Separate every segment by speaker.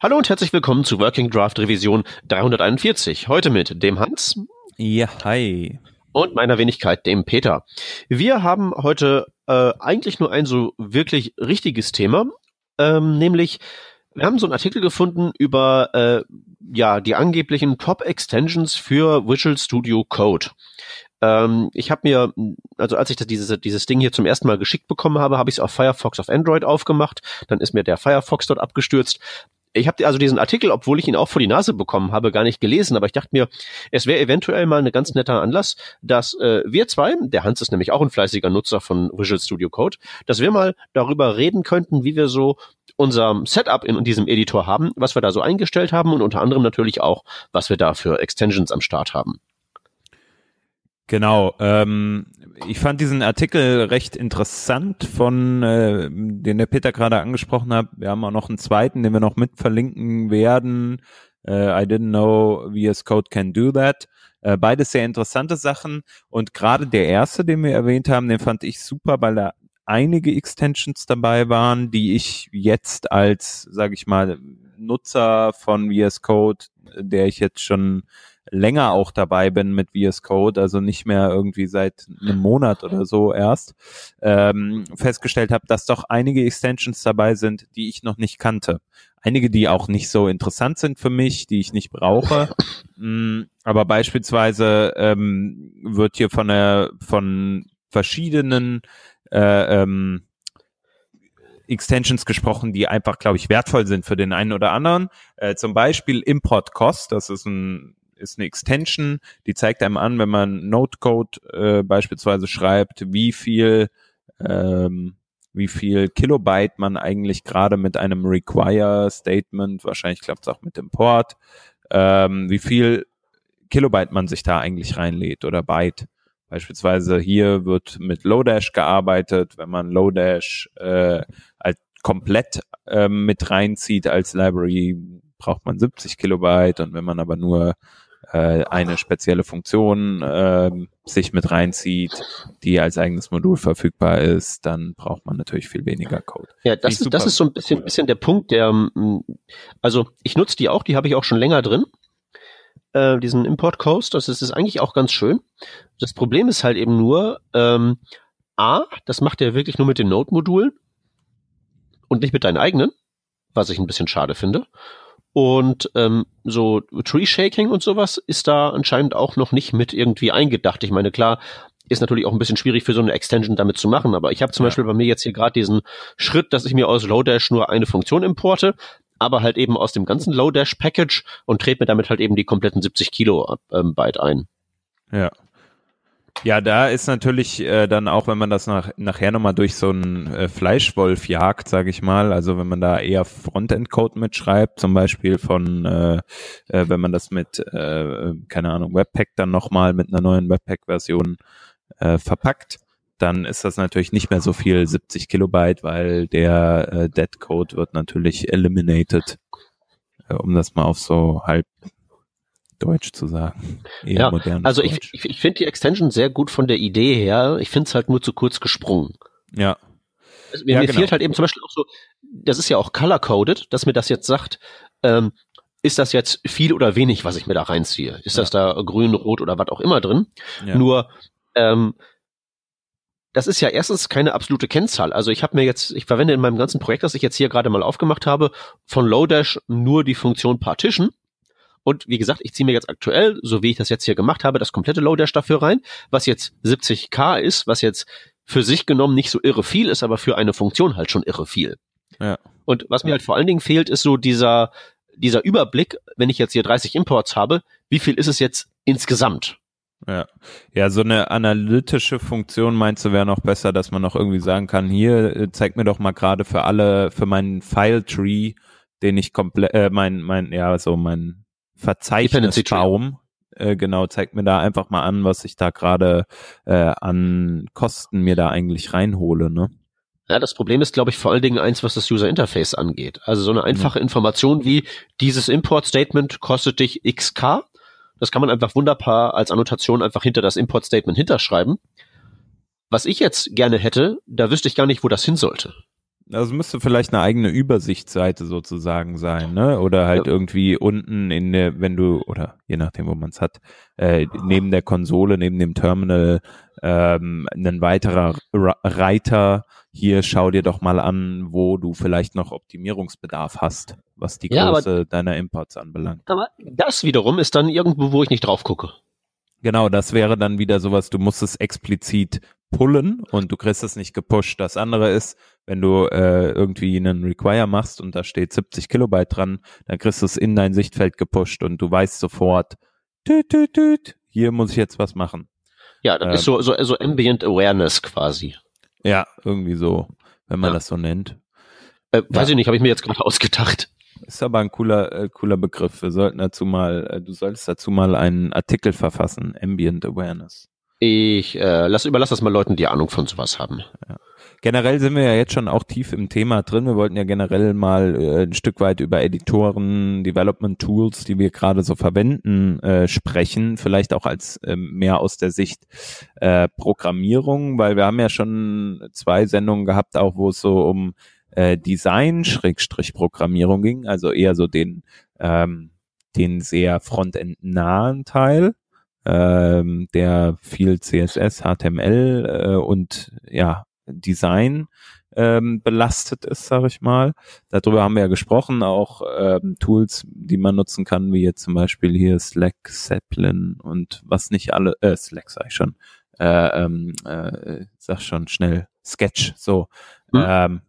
Speaker 1: Hallo und herzlich willkommen zu Working Draft Revision 341. Heute mit dem Hans.
Speaker 2: Ja, hi.
Speaker 1: Und meiner Wenigkeit, dem Peter. Wir haben heute äh, eigentlich nur ein so wirklich richtiges Thema, ähm, nämlich wir haben so einen Artikel gefunden über äh, ja die angeblichen Top Extensions für Visual Studio Code. Ähm, ich habe mir, also als ich das, dieses, dieses Ding hier zum ersten Mal geschickt bekommen habe, habe ich es auf Firefox auf Android aufgemacht. Dann ist mir der Firefox dort abgestürzt. Ich habe also diesen Artikel, obwohl ich ihn auch vor die Nase bekommen habe, gar nicht gelesen, aber ich dachte mir, es wäre eventuell mal ein ganz netter Anlass, dass äh, wir zwei, der Hans ist nämlich auch ein fleißiger Nutzer von Visual Studio Code, dass wir mal darüber reden könnten, wie wir so unser Setup in diesem Editor haben, was wir da so eingestellt haben und unter anderem natürlich auch, was wir da für Extensions am Start haben.
Speaker 2: Genau. Ähm, ich fand diesen Artikel recht interessant von, äh, den der Peter gerade angesprochen hat. Wir haben auch noch einen zweiten, den wir noch mit verlinken werden. Äh, I didn't know VS Code can do that. Äh, beides sehr interessante Sachen. Und gerade der erste, den wir erwähnt haben, den fand ich super, weil da einige Extensions dabei waren, die ich jetzt als, sage ich mal, Nutzer von VS Code, der ich jetzt schon länger auch dabei bin mit VS Code, also nicht mehr irgendwie seit einem Monat oder so erst, ähm, festgestellt habe, dass doch einige Extensions dabei sind, die ich noch nicht kannte. Einige, die auch nicht so interessant sind für mich, die ich nicht brauche. Mm, aber beispielsweise ähm, wird hier von der von verschiedenen äh, ähm, Extensions gesprochen, die einfach, glaube ich, wertvoll sind für den einen oder anderen. Äh, zum Beispiel Import Cost, das ist ein ist eine Extension, die zeigt einem an, wenn man Notecode äh, beispielsweise schreibt, wie viel ähm, wie viel Kilobyte man eigentlich gerade mit einem Require Statement, wahrscheinlich klappt es auch mit dem Port, ähm, wie viel Kilobyte man sich da eigentlich reinlädt oder Byte. Beispielsweise hier wird mit Lodash gearbeitet. Wenn man Lodash äh, als komplett äh, mit reinzieht als Library, braucht man 70 Kilobyte. Und wenn man aber nur äh, eine spezielle Funktion äh, sich mit reinzieht, die als eigenes Modul verfügbar ist, dann braucht man natürlich viel weniger Code.
Speaker 1: Ja, das, ist, das ist so ein bisschen, bisschen der Punkt, der, mm, also ich nutze die auch, die habe ich auch schon länger drin, äh, diesen Import Coast, das ist, ist eigentlich auch ganz schön. Das Problem ist halt eben nur, ähm, A, das macht er wirklich nur mit den Node-Modulen und nicht mit deinen eigenen, was ich ein bisschen schade finde. Und ähm, so Tree Shaking und sowas ist da anscheinend auch noch nicht mit irgendwie eingedacht. Ich meine, klar, ist natürlich auch ein bisschen schwierig für so eine Extension damit zu machen, aber ich habe zum ja. Beispiel bei mir jetzt hier gerade diesen Schritt, dass ich mir aus Lodash nur eine Funktion importe, aber halt eben aus dem ganzen Lodash Package und trete mir damit halt eben die kompletten 70 Kilobyte ähm, ein.
Speaker 2: Ja. Ja, da ist natürlich äh, dann auch, wenn man das nach, nachher nochmal durch so einen äh, Fleischwolf jagt, sage ich mal, also wenn man da eher Frontend-Code mitschreibt, zum Beispiel von, äh, äh, wenn man das mit, äh, keine Ahnung, Webpack dann nochmal mit einer neuen Webpack-Version äh, verpackt, dann ist das natürlich nicht mehr so viel 70 Kilobyte, weil der äh, Dead Code wird natürlich eliminated, äh, um das mal auf so halb Deutsch zu sagen.
Speaker 1: Eher ja, also ich, ich, ich finde die Extension sehr gut von der Idee her. Ich finde es halt nur zu kurz gesprungen.
Speaker 2: Ja.
Speaker 1: Also, mir, ja, mir genau. fehlt halt eben zum Beispiel auch so, das ist ja auch color-coded, dass mir das jetzt sagt, ähm, ist das jetzt viel oder wenig, was ich mir da reinziehe? Ist ja. das da grün, rot oder was auch immer drin? Ja. Nur, ähm, das ist ja erstens keine absolute Kennzahl. Also ich habe mir jetzt, ich verwende in meinem ganzen Projekt, das ich jetzt hier gerade mal aufgemacht habe, von Lodash nur die Funktion Partition. Und wie gesagt, ich ziehe mir jetzt aktuell, so wie ich das jetzt hier gemacht habe, das komplette Lodash dafür rein, was jetzt 70k ist, was jetzt für sich genommen nicht so irre viel ist, aber für eine Funktion halt schon irre viel.
Speaker 2: Ja.
Speaker 1: Und was mir halt vor allen Dingen fehlt, ist so dieser, dieser Überblick, wenn ich jetzt hier 30 Imports habe, wie viel ist es jetzt insgesamt?
Speaker 2: Ja. ja, so eine analytische Funktion meinst du wäre noch besser, dass man noch irgendwie sagen kann, hier äh, zeig mir doch mal gerade für alle, für meinen File-Tree, den ich komplett, äh, mein, mein, ja, so mein Verzeichnisbaum. Äh, genau, zeigt mir da einfach mal an, was ich da gerade äh, an Kosten mir da eigentlich reinhole, ne?
Speaker 1: Ja, das Problem ist, glaube ich, vor allen Dingen eins, was das User Interface angeht. Also so eine einfache mhm. Information wie dieses Import Statement kostet dich XK. Das kann man einfach wunderbar als Annotation einfach hinter das Import Statement hinterschreiben. Was ich jetzt gerne hätte, da wüsste ich gar nicht, wo das hin sollte.
Speaker 2: Also müsste vielleicht eine eigene Übersichtsseite sozusagen sein, ne? Oder halt ja. irgendwie unten in der, wenn du, oder je nachdem, wo man es hat, äh, neben der Konsole, neben dem Terminal, ähm, ein weiterer Reiter, hier schau dir doch mal an, wo du vielleicht noch Optimierungsbedarf hast, was die ja, Größe deiner Imports anbelangt.
Speaker 1: Aber das wiederum ist dann irgendwo, wo ich nicht drauf gucke.
Speaker 2: Genau, das wäre dann wieder sowas, du musst es explizit pullen und du kriegst es nicht gepusht. Das andere ist, wenn du äh, irgendwie einen Require machst und da steht 70 Kilobyte dran, dann kriegst du es in dein Sichtfeld gepusht und du weißt sofort, tüt, tüt, tüt, hier muss ich jetzt was machen.
Speaker 1: Ja, das ähm, ist so, so, so Ambient Awareness quasi.
Speaker 2: Ja, irgendwie so, wenn man ja. das so nennt.
Speaker 1: Äh, weiß ja. ich nicht, habe ich mir jetzt gerade ausgedacht.
Speaker 2: Ist aber ein cooler, äh, cooler Begriff. Wir sollten dazu mal, äh, du solltest dazu mal einen Artikel verfassen, Ambient Awareness.
Speaker 1: Ich äh, lass, überlass das mal Leuten, die Ahnung von sowas haben.
Speaker 2: Ja. Generell sind wir ja jetzt schon auch tief im Thema drin. Wir wollten ja generell mal äh, ein Stück weit über Editoren, Development Tools, die wir gerade so verwenden, äh, sprechen. Vielleicht auch als äh, mehr aus der Sicht äh, Programmierung, weil wir haben ja schon zwei Sendungen gehabt, auch wo es so um äh, Design-Programmierung ging, also eher so den ähm, den sehr Frontend-nahen Teil ähm, der viel CSS, HTML äh, und ja, Design ähm, belastet ist, sage ich mal. Darüber haben wir ja gesprochen, auch ähm, Tools, die man nutzen kann, wie jetzt zum Beispiel hier Slack, Zeppelin und was nicht alle, äh, Slack sag ich schon, äh, ähm, äh, sag schon schnell, Sketch, so. Mhm. Ähm,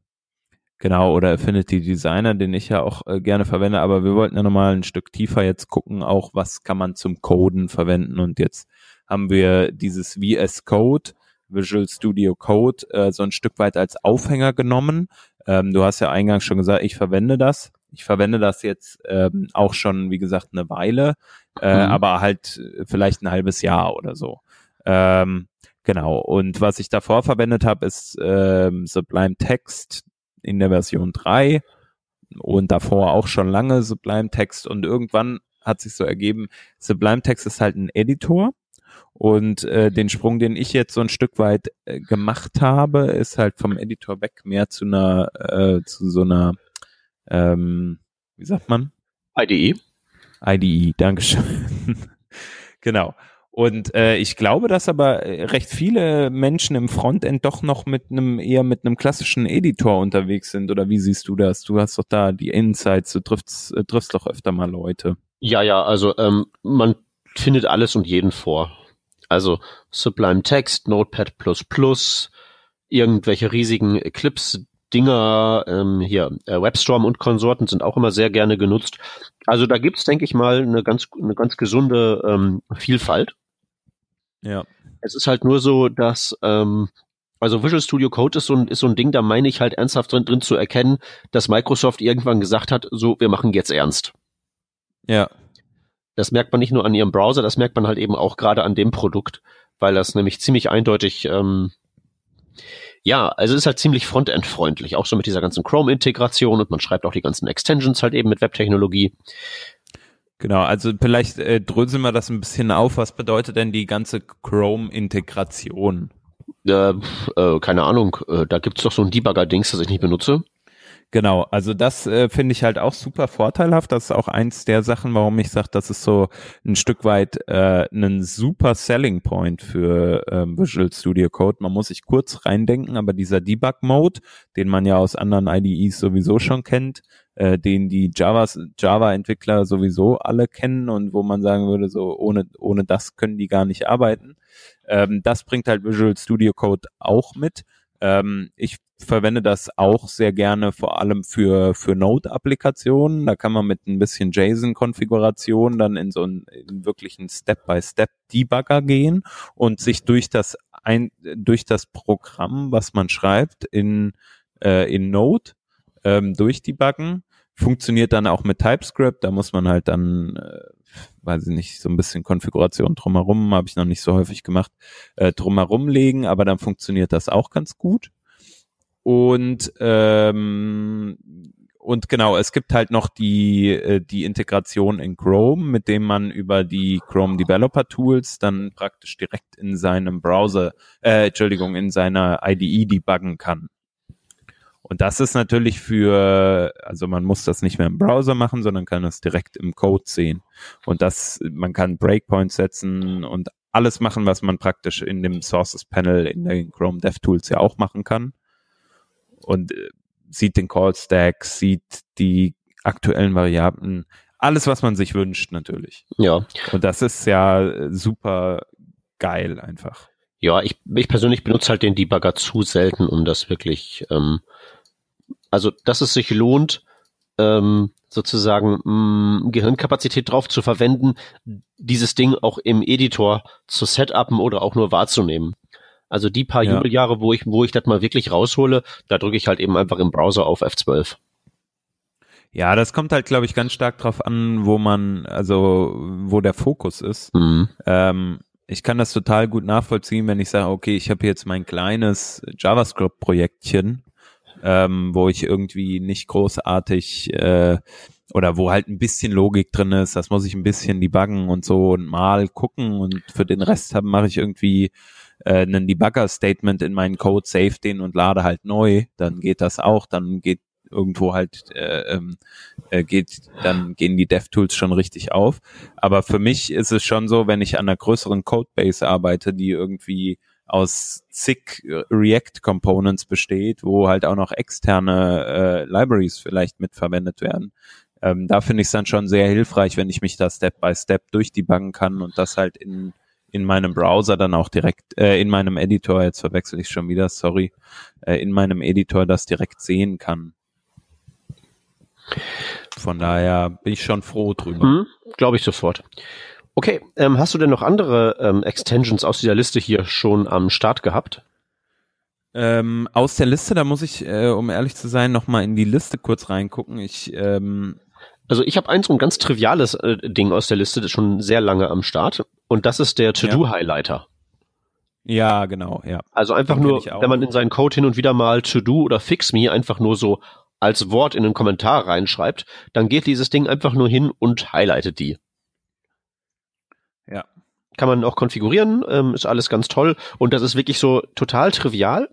Speaker 2: Genau, oder Affinity Designer, den ich ja auch äh, gerne verwende, aber wir wollten ja nochmal ein Stück tiefer jetzt gucken, auch was kann man zum Coden verwenden und jetzt haben wir dieses VS Code, Visual Studio Code, äh, so ein Stück weit als Aufhänger genommen. Ähm, du hast ja eingangs schon gesagt, ich verwende das. Ich verwende das jetzt ähm, auch schon, wie gesagt, eine Weile, äh, mhm. aber halt vielleicht ein halbes Jahr oder so. Ähm, Genau. Und was ich davor verwendet habe, ist ähm, Sublime Text in der Version 3 und davor auch schon lange Sublime Text und irgendwann hat sich so ergeben, Sublime Text ist halt ein Editor und äh, den Sprung, den ich jetzt so ein Stück weit äh, gemacht habe, ist halt vom Editor weg mehr zu einer, äh, zu so einer, ähm, wie sagt man?
Speaker 1: IDE.
Speaker 2: IDE, Dankeschön. genau. Und äh, ich glaube, dass aber äh, recht viele Menschen im Frontend doch noch mit einem eher mit einem klassischen Editor unterwegs sind. Oder wie siehst du das? Du hast doch da die Insights, du triffst, äh, triffst doch öfter mal Leute.
Speaker 1: Ja, ja, also ähm, man findet alles und jeden vor. Also Sublime Text, Notepad++, irgendwelche riesigen Eclipse Dinger, ähm, hier, äh, WebStorm und Konsorten sind auch immer sehr gerne genutzt. Also da gibt's, denke ich mal, eine ganz, eine ganz gesunde ähm, Vielfalt.
Speaker 2: Ja.
Speaker 1: Es ist halt nur so, dass ähm, also Visual Studio Code ist so ein, ist so ein Ding, da meine ich halt ernsthaft drin, drin zu erkennen, dass Microsoft irgendwann gesagt hat, so, wir machen jetzt ernst.
Speaker 2: Ja.
Speaker 1: Das merkt man nicht nur an ihrem Browser, das merkt man halt eben auch gerade an dem Produkt, weil das nämlich ziemlich eindeutig, ähm, ja, also ist halt ziemlich frontend-freundlich, auch so mit dieser ganzen Chrome-Integration und man schreibt auch die ganzen Extensions halt eben mit Webtechnologie.
Speaker 2: Genau, also vielleicht äh, dröseln wir das ein bisschen auf. Was bedeutet denn die ganze Chrome-Integration?
Speaker 1: Äh, äh, keine Ahnung, äh, da gibt's doch so ein Debugger-Dings, das ich nicht benutze.
Speaker 2: Genau, also das äh, finde ich halt auch super vorteilhaft. Das ist auch eins der Sachen, warum ich sage, das ist so ein Stück weit äh, ein super Selling Point für ähm, Visual Studio Code. Man muss sich kurz reindenken, aber dieser Debug-Mode, den man ja aus anderen IDEs sowieso schon kennt, äh, den die Javas, Java-Entwickler sowieso alle kennen und wo man sagen würde, so ohne, ohne das können die gar nicht arbeiten. Ähm, das bringt halt Visual Studio Code auch mit. Ähm, ich verwende das auch sehr gerne vor allem für, für Node-Applikationen. Da kann man mit ein bisschen JSON-Konfiguration dann in so einen in wirklichen Step-by-Step-Debugger gehen und sich durch das ein, durch das Programm, was man schreibt, in, äh, in Node ähm, durchdebuggen Funktioniert dann auch mit TypeScript, da muss man halt dann, äh, weiß ich nicht, so ein bisschen Konfiguration drumherum, habe ich noch nicht so häufig gemacht, äh, drumherum legen, aber dann funktioniert das auch ganz gut. Und ähm, und genau, es gibt halt noch die, äh, die Integration in Chrome, mit dem man über die Chrome Developer Tools dann praktisch direkt in seinem Browser, äh, Entschuldigung, in seiner IDE debuggen kann. Und das ist natürlich für, also man muss das nicht mehr im Browser machen, sondern kann das direkt im Code sehen. Und das, man kann Breakpoints setzen und alles machen, was man praktisch in dem Sources Panel in den Chrome DevTools ja auch machen kann. Und äh, sieht den Call Stack, sieht die aktuellen Variablen, alles, was man sich wünscht, natürlich.
Speaker 1: Ja.
Speaker 2: Und das ist ja super geil einfach.
Speaker 1: Ja, ich, ich persönlich benutze halt den Debugger zu selten, um das wirklich, ähm, also dass es sich lohnt, ähm, sozusagen mh, mm, Gehirnkapazität drauf zu verwenden, dieses Ding auch im Editor zu setupen oder auch nur wahrzunehmen. Also die paar ja. Jubeljahre, wo ich, wo ich das mal wirklich raushole, da drücke ich halt eben einfach im Browser auf F12.
Speaker 2: Ja, das kommt halt, glaube ich, ganz stark drauf an, wo man, also wo der Fokus ist. Mhm. Ähm, ich kann das total gut nachvollziehen, wenn ich sage, okay, ich habe jetzt mein kleines JavaScript-Projektchen, ähm, wo ich irgendwie nicht großartig äh, oder wo halt ein bisschen Logik drin ist, das muss ich ein bisschen debuggen und so und mal gucken. Und für den Rest mache ich irgendwie äh, einen Debugger-Statement in meinen Code, save den und lade halt neu, dann geht das auch, dann geht irgendwo halt äh, ähm, äh, geht, dann gehen die DevTools schon richtig auf. Aber für mich ist es schon so, wenn ich an einer größeren Codebase arbeite, die irgendwie aus zig React Components besteht, wo halt auch noch externe äh, Libraries vielleicht mitverwendet werden. Ähm, da finde ich es dann schon sehr hilfreich, wenn ich mich da Step by Step durchdebuggen kann und das halt in in meinem Browser dann auch direkt, äh, in meinem Editor, jetzt verwechsel ich schon wieder, sorry, äh, in meinem Editor das direkt sehen kann. Von daher bin ich schon froh drüber. Mhm,
Speaker 1: Glaube ich sofort. Okay, ähm, hast du denn noch andere ähm, Extensions aus dieser Liste hier schon am Start gehabt?
Speaker 2: Ähm, aus der Liste, da muss ich, äh, um ehrlich zu sein, nochmal in die Liste kurz reingucken. Ich, ähm
Speaker 1: also ich habe eins so ein ganz triviales äh, Ding aus der Liste, das schon sehr lange am Start. Und das ist der To-Do-Highlighter.
Speaker 2: Ja. ja, genau, ja.
Speaker 1: Also einfach Den nur, wenn man in seinen Code hin und wieder mal To-Do oder Fix Me einfach nur so als Wort in einen Kommentar reinschreibt, dann geht dieses Ding einfach nur hin und highlightet die. Kann man auch konfigurieren, ähm, ist alles ganz toll und das ist wirklich so total trivial.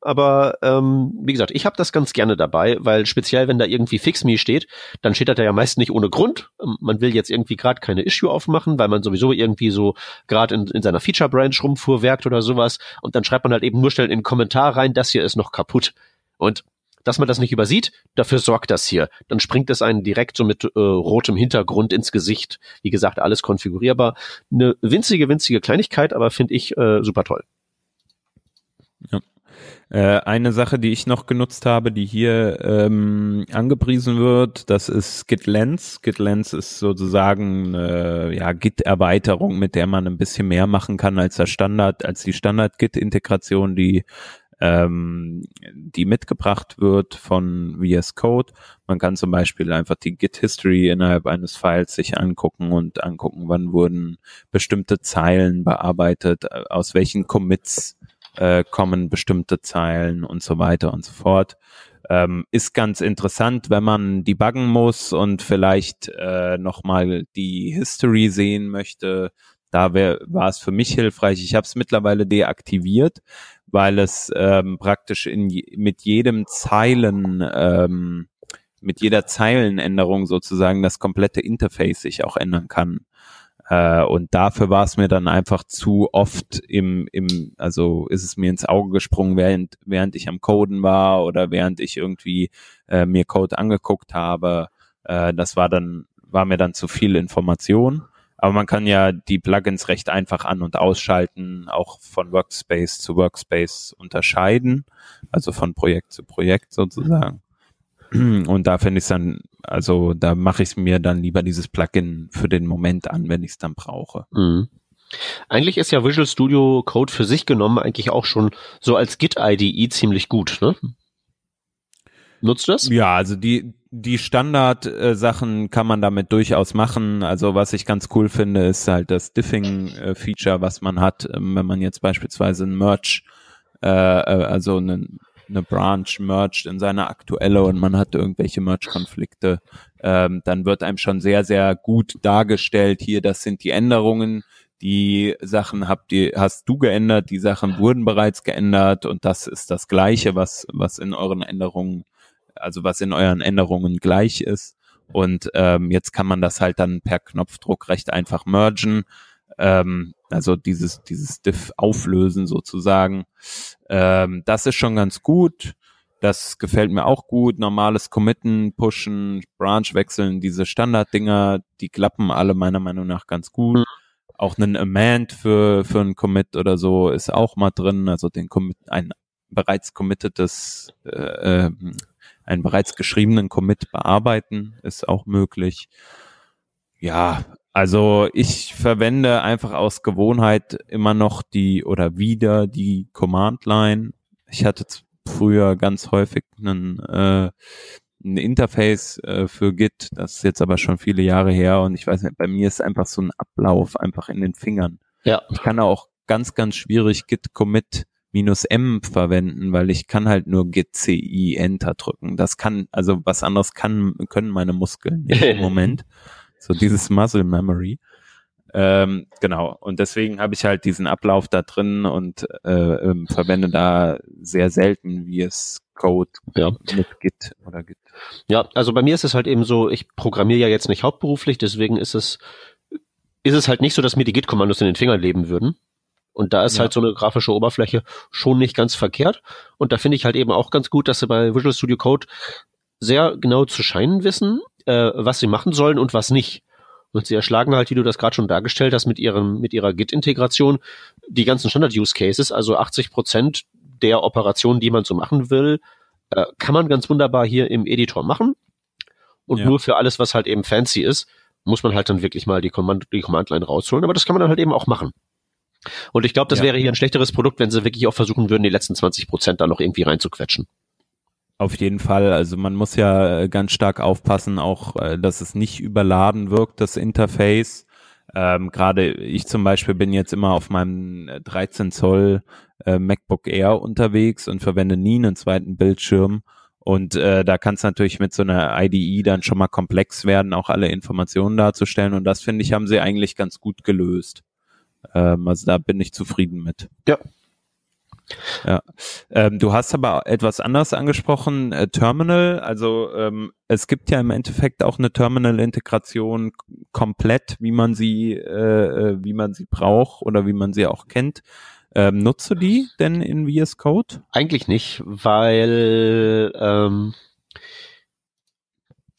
Speaker 1: Aber ähm, wie gesagt, ich habe das ganz gerne dabei, weil speziell, wenn da irgendwie Fix Me steht, dann steht das ja meist nicht ohne Grund. Ähm, man will jetzt irgendwie gerade keine Issue aufmachen, weil man sowieso irgendwie so gerade in, in seiner Feature Branch rumfuhrwerkt oder sowas. Und dann schreibt man halt eben nur schnell in den Kommentar rein, das hier ist noch kaputt. Und dass man das nicht übersieht, dafür sorgt das hier. Dann springt es einen direkt so mit äh, rotem Hintergrund ins Gesicht. Wie gesagt, alles konfigurierbar. Eine winzige, winzige Kleinigkeit, aber finde ich äh, super toll.
Speaker 2: Ja. Äh, eine Sache, die ich noch genutzt habe, die hier ähm, angepriesen wird, das ist GitLens. GitLens ist sozusagen äh, ja Git-Erweiterung, mit der man ein bisschen mehr machen kann als der Standard, als die Standard-Git-Integration, die ähm, die mitgebracht wird von VS Code. Man kann zum Beispiel einfach die Git History innerhalb eines Files sich angucken und angucken, wann wurden bestimmte Zeilen bearbeitet, aus welchen Commits äh, kommen bestimmte Zeilen und so weiter und so fort. Ähm, ist ganz interessant, wenn man debuggen muss und vielleicht äh, nochmal die History sehen möchte. Da war es für mich hilfreich. Ich habe es mittlerweile deaktiviert, weil es ähm, praktisch in, mit jedem Zeilen, ähm, mit jeder Zeilenänderung sozusagen das komplette Interface sich auch ändern kann. Äh, und dafür war es mir dann einfach zu oft im, im, also ist es mir ins Auge gesprungen, während, während ich am Coden war oder während ich irgendwie äh, mir Code angeguckt habe. Äh, das war dann, war mir dann zu viel Information. Aber man kann ja die Plugins recht einfach an- und ausschalten, auch von Workspace zu Workspace unterscheiden, also von Projekt zu Projekt sozusagen. Und da finde ich es dann, also da mache ich mir dann lieber dieses Plugin für den Moment an, wenn ich es dann brauche. Mhm.
Speaker 1: Eigentlich ist ja Visual Studio Code für sich genommen eigentlich auch schon so als Git-IDE ziemlich gut, ne? Nutzt das?
Speaker 2: Ja, also die, die Standard-Sachen kann man damit durchaus machen. Also was ich ganz cool finde, ist halt das Diffing-Feature, was man hat, ähm, wenn man jetzt beispielsweise ein Merch, äh, äh, also eine, eine Branch mercht in seine aktuelle und man hat irgendwelche Merch-Konflikte, ähm, dann wird einem schon sehr, sehr gut dargestellt, hier, das sind die Änderungen, die Sachen habt ihr, hast du geändert, die Sachen wurden bereits geändert und das ist das Gleiche, was, was in euren Änderungen, also was in euren Änderungen gleich ist. Und ähm, jetzt kann man das halt dann per Knopfdruck recht einfach mergen. Ähm, also dieses, dieses Diff auflösen sozusagen. Ähm, das ist schon ganz gut. Das gefällt mir auch gut. Normales Committen, Pushen, Branch wechseln, diese Standarddinger, die klappen alle meiner Meinung nach ganz gut. Auch ein Amend für, für ein Commit oder so ist auch mal drin. Also den Commit, ein bereits committedes, äh, ähm, einen bereits geschriebenen Commit bearbeiten ist auch möglich. Ja, also ich verwende einfach aus Gewohnheit immer noch die oder wieder die Command Line. Ich hatte früher ganz häufig einen, äh, ein Interface äh, für Git, das ist jetzt aber schon viele Jahre her und ich weiß nicht, bei mir ist einfach so ein Ablauf einfach in den Fingern.
Speaker 1: Ja.
Speaker 2: Ich kann auch ganz, ganz schwierig Git Commit minus M verwenden, weil ich kann halt nur Git CI Enter drücken. Das kann, also was anderes kann, können meine Muskeln nicht im Moment. So dieses Muscle Memory. Ähm, genau. Und deswegen habe ich halt diesen Ablauf da drin und äh, ähm, verwende da sehr selten VS Code
Speaker 1: ja.
Speaker 2: mit Git oder Git.
Speaker 1: Ja, also bei mir ist es halt eben so, ich programmiere ja jetzt nicht hauptberuflich, deswegen ist es, ist es halt nicht so, dass mir die Git-Kommandos in den Fingern leben würden. Und da ist ja. halt so eine grafische Oberfläche schon nicht ganz verkehrt. Und da finde ich halt eben auch ganz gut, dass sie bei Visual Studio Code sehr genau zu scheinen wissen, äh, was sie machen sollen und was nicht. Und sie erschlagen halt, wie du das gerade schon dargestellt hast, mit ihrem, mit ihrer Git-Integration die ganzen Standard-Use-Cases, also 80 Prozent der Operationen, die man so machen will, äh, kann man ganz wunderbar hier im Editor machen. Und ja. nur für alles, was halt eben fancy ist, muss man halt dann wirklich mal die Command, die Command-Line rausholen. Aber das kann man dann halt eben auch machen. Und ich glaube, das ja. wäre hier ein schlechteres Produkt, wenn sie wirklich auch versuchen würden, die letzten 20 Prozent da noch irgendwie reinzuquetschen.
Speaker 2: Auf jeden Fall. Also man muss ja äh, ganz stark aufpassen, auch, äh, dass es nicht überladen wirkt, das Interface. Ähm, Gerade ich zum Beispiel bin jetzt immer auf meinem 13 äh, Zoll äh, MacBook Air unterwegs und verwende nie einen zweiten Bildschirm. Und äh, da kann es natürlich mit so einer IDE dann schon mal komplex werden, auch alle Informationen darzustellen. Und das finde ich, haben sie eigentlich ganz gut gelöst. Ähm, also da bin ich zufrieden mit.
Speaker 1: Ja,
Speaker 2: ja, ähm, du hast aber etwas anderes angesprochen, äh, Terminal. Also ähm, es gibt ja im Endeffekt auch eine Terminal-Integration komplett, wie man sie, äh, äh wie man sie braucht oder wie man sie auch kennt. Ähm, nutzt du die denn in VS Code?
Speaker 1: Eigentlich nicht, weil ähm,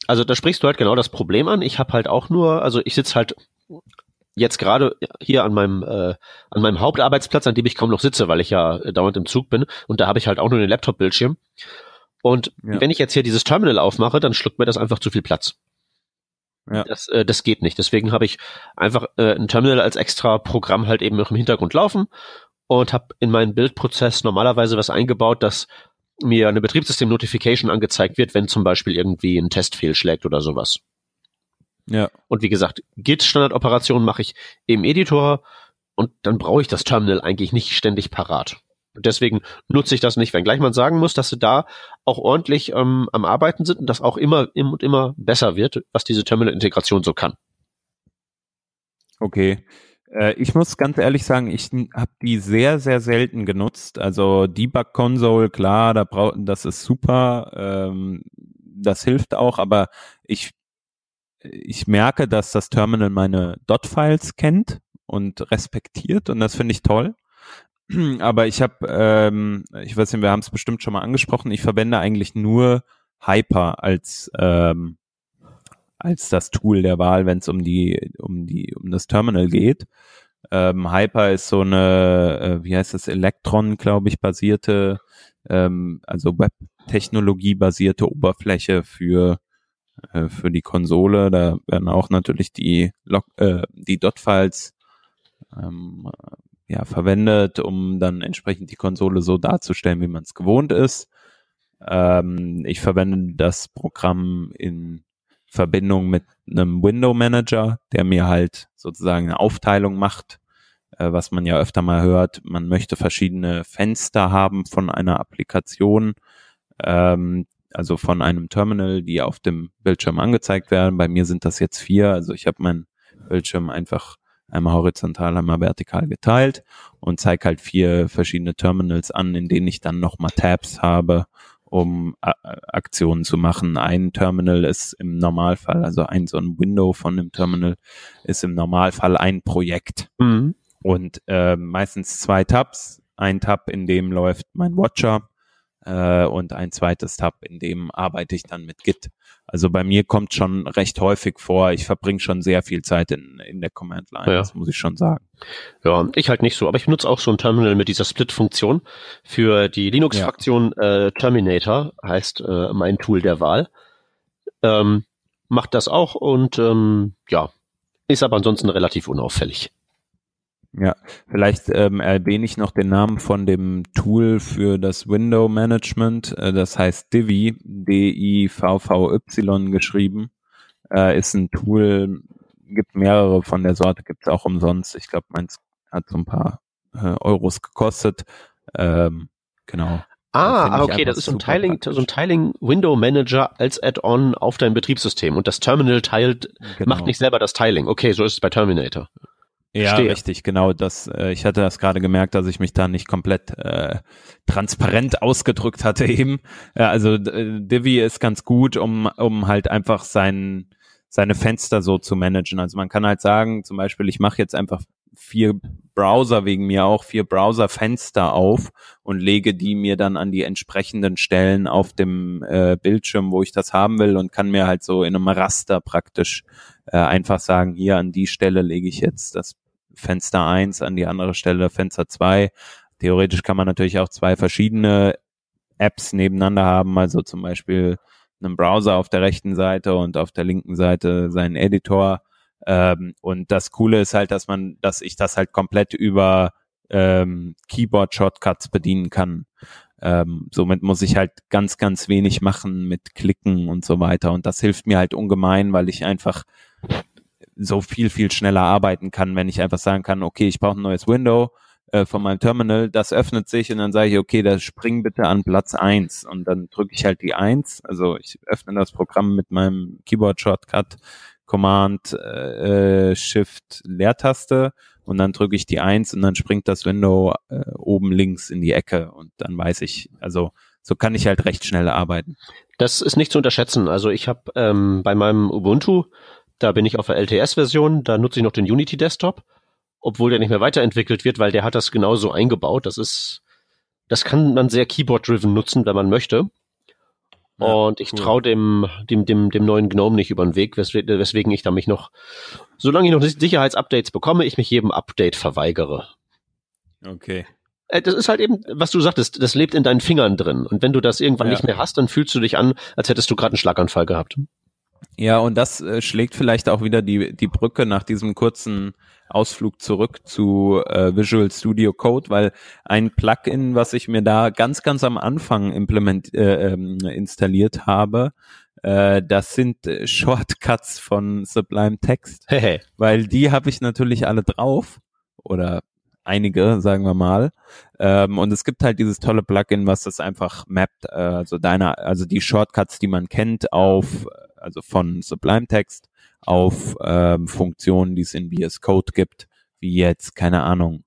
Speaker 1: also da sprichst du halt genau das Problem an. Ich habe halt auch nur, also ich sitze halt jetzt gerade hier an meinem äh, an meinem Hauptarbeitsplatz, an dem ich kaum noch sitze, weil ich ja äh, dauernd im Zug bin und da habe ich halt auch nur den Laptop-Bildschirm. Und ja. wenn ich jetzt hier dieses Terminal aufmache, dann schluckt mir das einfach zu viel Platz. Ja. Das, äh, das geht nicht. Deswegen habe ich einfach äh, ein Terminal als extra Programm halt eben noch im Hintergrund laufen und habe in meinen Bildprozess normalerweise was eingebaut, dass mir eine Betriebssystem-Notification angezeigt wird, wenn zum Beispiel irgendwie ein Test fehlschlägt oder sowas.
Speaker 2: Ja.
Speaker 1: Und wie gesagt, Git-Standardoperationen mache ich im Editor und dann brauche ich das Terminal eigentlich nicht ständig parat. Und deswegen nutze ich das nicht, wenngleich man sagen muss, dass sie da auch ordentlich ähm, am Arbeiten sind und das auch immer, immer und immer besser wird, was diese Terminal-Integration so kann.
Speaker 2: Okay. Äh, ich muss ganz ehrlich sagen, ich habe die sehr, sehr selten genutzt. Also Debug Console, klar, da braucht, das ist super, ähm, das hilft auch, aber ich ich merke, dass das Terminal meine Dot-Files kennt und respektiert und das finde ich toll. Aber ich habe, ähm, ich weiß nicht, wir haben es bestimmt schon mal angesprochen, ich verwende eigentlich nur Hyper als ähm, als das Tool der Wahl, wenn es um die um die um das Terminal geht. Ähm, Hyper ist so eine, äh, wie heißt das, Electron, glaube ich, basierte, ähm, also Web-Technologie basierte Oberfläche für äh, für die Konsole. Da werden auch natürlich die, Log äh, die Dot-Files ähm, ja, verwendet, um dann entsprechend die Konsole so darzustellen, wie man es gewohnt ist. Ähm, ich verwende das Programm in Verbindung mit einem Window Manager, der mir halt sozusagen eine Aufteilung macht, äh, was man ja öfter mal hört. Man möchte verschiedene Fenster haben von einer Applikation. Ähm, also von einem Terminal, die auf dem Bildschirm angezeigt werden. Bei mir sind das jetzt vier. Also ich habe meinen Bildschirm einfach einmal horizontal, einmal vertikal geteilt und zeige halt vier verschiedene Terminals an, in denen ich dann nochmal Tabs habe, um Aktionen zu machen. Ein Terminal ist im Normalfall, also ein so ein Window von dem Terminal ist im Normalfall ein Projekt. Mhm. Und äh, meistens zwei Tabs. Ein Tab, in dem läuft mein Watcher äh, und ein zweites Tab, in dem arbeite ich dann mit Git. Also bei mir kommt schon recht häufig vor, ich verbringe schon sehr viel Zeit in, in der Command Line, ja. das muss ich schon sagen.
Speaker 1: Ja, ich halt nicht so, aber ich benutze auch so ein Terminal mit dieser Split-Funktion für die Linux-Fraktion ja. äh, Terminator, heißt äh, mein Tool der Wahl. Ähm, macht das auch und ähm, ja, ist aber ansonsten relativ unauffällig.
Speaker 2: Ja, vielleicht ähm, erwähne ich noch den Namen von dem Tool für das Window Management. Äh, das heißt Divi, D-I-V-V-Y geschrieben. Äh, ist ein Tool, gibt mehrere von der Sorte, gibt es auch umsonst. Ich glaube, meins hat so ein paar äh, Euros gekostet. Ähm, genau.
Speaker 1: Ah, okay, das ist so ein Tiling, so ein Tiling Window Manager als Add-on auf dein Betriebssystem und das Terminal teilt, genau. macht nicht selber das Tiling. Okay, so ist es bei Terminator.
Speaker 2: Ja, Stehe. richtig, genau. Das, äh, ich hatte das gerade gemerkt, dass ich mich da nicht komplett äh, transparent ausgedrückt hatte eben. Äh, also äh, Divi ist ganz gut, um, um halt einfach sein, seine Fenster so zu managen. Also man kann halt sagen, zum Beispiel, ich mache jetzt einfach vier Browser wegen mir auch vier Browserfenster auf und lege die mir dann an die entsprechenden Stellen auf dem äh, Bildschirm, wo ich das haben will und kann mir halt so in einem Raster praktisch äh, einfach sagen, hier an die Stelle lege ich jetzt das Fenster 1 an die andere Stelle Fenster 2. Theoretisch kann man natürlich auch zwei verschiedene Apps nebeneinander haben, also zum Beispiel einen Browser auf der rechten Seite und auf der linken Seite seinen Editor. Ähm, und das Coole ist halt, dass man, dass ich das halt komplett über ähm, Keyboard-Shortcuts bedienen kann. Ähm, somit muss ich halt ganz, ganz wenig machen mit Klicken und so weiter. Und das hilft mir halt ungemein, weil ich einfach so viel, viel schneller arbeiten kann, wenn ich einfach sagen kann, okay, ich brauche ein neues Window äh, von meinem Terminal, das öffnet sich und dann sage ich, okay, das spring bitte an Platz eins und dann drücke ich halt die eins. also ich öffne das Programm mit meinem Keyboard-Shortcut, Command, äh, Shift, Leertaste und dann drücke ich die eins und dann springt das Window äh, oben links in die Ecke und dann weiß ich, also so kann ich halt recht schnell arbeiten.
Speaker 1: Das ist nicht zu unterschätzen. Also ich habe ähm, bei meinem Ubuntu da bin ich auf der LTS-Version, da nutze ich noch den Unity Desktop, obwohl der nicht mehr weiterentwickelt wird, weil der hat das genauso eingebaut. Das ist, das kann man sehr Keyboard-driven nutzen, wenn man möchte. Ja, und ich cool. traue dem, dem, dem, dem neuen GNOME nicht über den Weg, weswegen, weswegen ich da mich noch, solange ich noch Sicherheitsupdates bekomme, ich mich jedem Update verweigere.
Speaker 2: Okay.
Speaker 1: Äh, das ist halt eben, was du sagtest, das lebt in deinen Fingern drin. Und wenn du das irgendwann ja. nicht mehr hast, dann fühlst du dich an, als hättest du gerade einen Schlaganfall gehabt.
Speaker 2: Ja, und das äh, schlägt vielleicht auch wieder die, die Brücke nach diesem kurzen Ausflug zurück zu äh, Visual Studio Code, weil ein Plugin, was ich mir da ganz, ganz am Anfang implement, äh, ähm, installiert habe, äh, das sind äh, Shortcuts von Sublime Text, weil die habe ich natürlich alle drauf. Oder einige, sagen wir mal. Ähm, und es gibt halt dieses tolle Plugin, was das einfach mappt, äh, also deine, also die Shortcuts, die man kennt, auf also von Sublime Text auf ähm, Funktionen, die es in VS Code gibt, wie jetzt, keine Ahnung,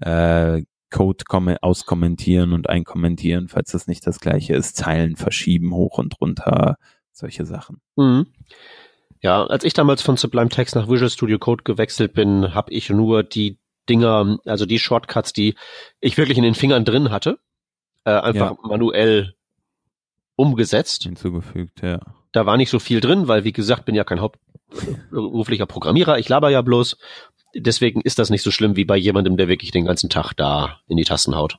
Speaker 2: äh, Code auskommentieren und einkommentieren, falls das nicht das gleiche ist, Zeilen verschieben, hoch und runter, solche Sachen.
Speaker 1: Mhm. Ja, als ich damals von Sublime Text nach Visual Studio Code gewechselt bin, habe ich nur die Dinger, also die Shortcuts, die ich wirklich in den Fingern drin hatte, äh, einfach ja. manuell umgesetzt.
Speaker 2: Hinzugefügt, ja.
Speaker 1: Da war nicht so viel drin, weil wie gesagt, bin ja kein hauptberuflicher Programmierer. Ich laber ja bloß. Deswegen ist das nicht so schlimm wie bei jemandem, der wirklich den ganzen Tag da in die Tasten haut.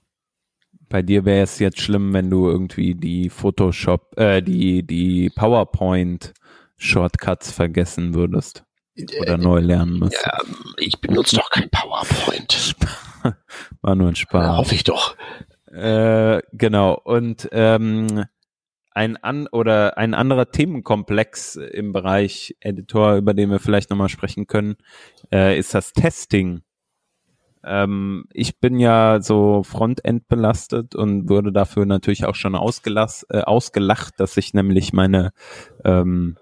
Speaker 2: Bei dir wäre es jetzt schlimm, wenn du irgendwie die Photoshop, äh, die, die PowerPoint Shortcuts vergessen würdest. Oder äh, neu lernen müsstest. Ja,
Speaker 1: ich benutze doch kein PowerPoint.
Speaker 2: War nur ein Spaß.
Speaker 1: Hoffe ich doch.
Speaker 2: Äh, genau. Und ähm, ein an oder ein anderer Themenkomplex im Bereich Editor, über den wir vielleicht nochmal sprechen können, äh, ist das Testing. Ähm, ich bin ja so Frontend belastet und wurde dafür natürlich auch schon ausgelacht, äh, ausgelacht dass ich nämlich meine ähm,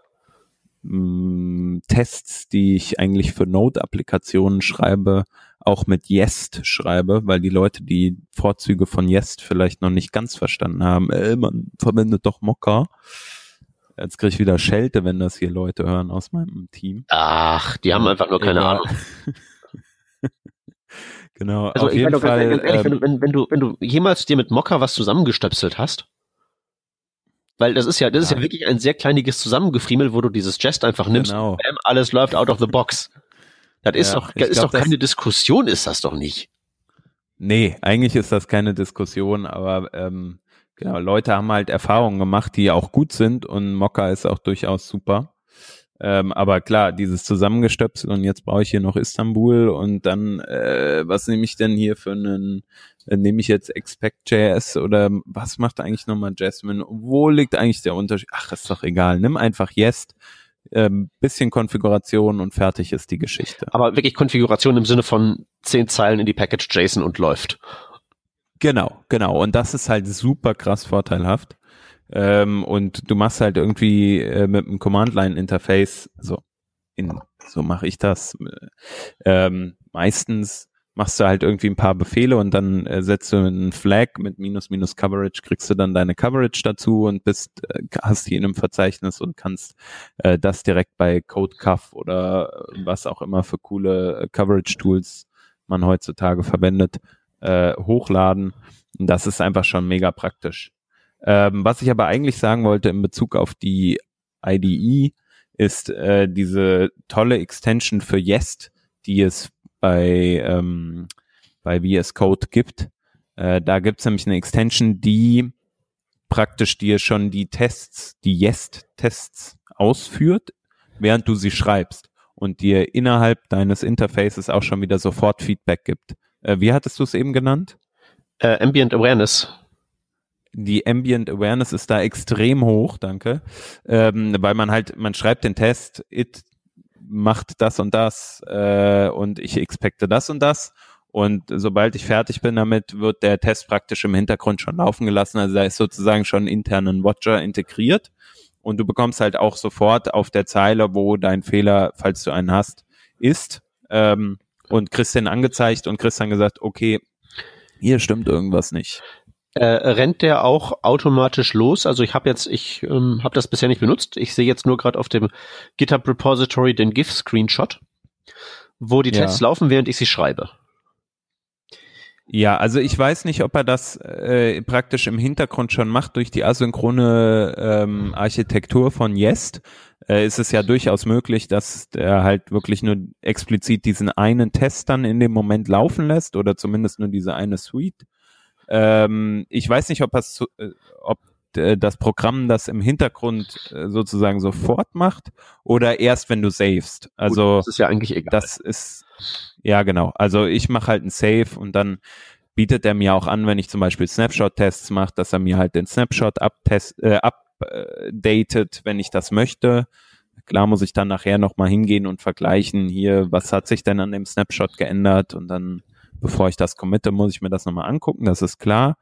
Speaker 2: mm, Tests, die ich eigentlich für Node-Applikationen schreibe, auch mit Jest schreibe, weil die Leute die Vorzüge von Jest vielleicht noch nicht ganz verstanden haben. Äh, man verwendet doch Mocker. Jetzt kriege ich wieder Schelte, wenn das hier Leute hören aus meinem Team.
Speaker 1: Ach, die haben einfach nur keine
Speaker 2: Egal.
Speaker 1: Ahnung.
Speaker 2: genau,
Speaker 1: Also
Speaker 2: auf
Speaker 1: ich
Speaker 2: jeden
Speaker 1: meine
Speaker 2: Fall.
Speaker 1: ganz ehrlich, wenn,
Speaker 2: ähm,
Speaker 1: du- wenn, wenn du, wenn du jemals dir mit Mocker was zusammengestöpselt hast, weil das ist ja, das ist ja
Speaker 2: Ja.
Speaker 1: wirklich ein sehr kleiniges Zusammengefriemel, wo du dieses Jest einfach nimmst,
Speaker 2: Genau.
Speaker 1: bam, alles läuft out of the box. Das ist
Speaker 2: Ja,
Speaker 1: doch,
Speaker 2: ich
Speaker 1: das ist
Speaker 2: glaub,
Speaker 1: doch keine Diskussion, ist das doch nicht.
Speaker 2: Nee, eigentlich ist das keine Diskussion, aber ähm, genau, Leute haben halt Erfahrungen gemacht, die auch gut sind und Mokka ist auch durchaus super. Ähm, aber klar, dieses Zusammengestöpsel und jetzt brauche ich hier noch Istanbul und dann, äh, was nehme ich denn hier für einen, nehme ich jetzt Expect.js oder was macht eigentlich nochmal Jasmine? Wo liegt eigentlich der Unterschied? Ach, ist doch egal. Nimm einfach Jest, ähm, bisschen Konfiguration und fertig ist die Geschichte.
Speaker 1: Aber wirklich Konfiguration im Sinne von zehn Zeilen in die Package JSON und läuft.
Speaker 2: Genau, genau. Und das ist halt super krass vorteilhaft. Ähm, und du machst halt irgendwie äh, mit einem Command-Line-Interface, so in, so mache ich das. Ähm, meistens machst du halt irgendwie ein paar Befehle und dann äh, setzt du einen Flag mit minus minus Coverage, kriegst du dann deine Coverage dazu und bist, äh, hast die in einem Verzeichnis und kannst äh, das direkt bei CodeCuff oder äh, was auch immer für coole äh, Coverage-Tools man heutzutage verwendet, äh, hochladen. Das ist einfach schon mega praktisch. Ähm, was ich aber eigentlich sagen wollte in Bezug auf die IDE ist äh, diese tolle Extension für Jest, die es bei, ähm, bei VS Code gibt. Äh, da gibt es nämlich eine Extension, die praktisch dir schon die Tests, die Jest-Tests ausführt, während du sie schreibst und dir innerhalb deines Interfaces auch schon wieder sofort Feedback gibt. Äh, wie hattest du es eben genannt?
Speaker 1: Äh, Ambient Awareness.
Speaker 2: die Ambient Awareness ist da extrem hoch, danke, ähm, weil man halt, man schreibt den Test, it macht das und das äh, und ich expecte das und das. Und sobald ich fertig bin damit, wird der Test praktisch im Hintergrund schon laufen gelassen, also da ist sozusagen schon internen Watcher integriert. Und du bekommst halt auch sofort auf der Zeile, wo dein Fehler, falls du einen hast, ist. Ähm, und den angezeigt und dann gesagt, okay, hier stimmt irgendwas nicht.
Speaker 1: Äh, rennt der auch automatisch los? Also ich habe jetzt, ich ähm, habe das bisher nicht benutzt. Ich sehe jetzt nur gerade auf dem GitHub Repository den GIF-Screenshot, wo die
Speaker 2: Ja.
Speaker 1: Tests laufen, während ich sie schreibe.
Speaker 2: Ja, also ich weiß nicht, ob er das äh, praktisch im Hintergrund schon macht durch die asynchrone ähm, Architektur von Jest. Äh, ist es ja durchaus möglich, dass er halt wirklich nur explizit diesen einen Test dann in dem Moment laufen lässt oder zumindest nur diese eine Suite. Ähm, ich weiß nicht, ob, das, äh, ob äh, das Programm das im Hintergrund äh, sozusagen sofort macht oder erst, wenn du savest. Also
Speaker 1: Gut, das ist ja eigentlich egal.
Speaker 2: das ist, ja genau. Also ich mache halt ein Save und dann bietet er mir auch an, wenn ich zum Beispiel Snapshot-Tests mache, dass er mir halt den Snapshot uptest, äh, updatet, wenn ich das möchte. Klar muss ich dann nachher nochmal hingehen und vergleichen, hier, was hat sich denn an dem Snapshot geändert und dann, bevor ich das committe, muss ich mir das nochmal angucken, das ist klar.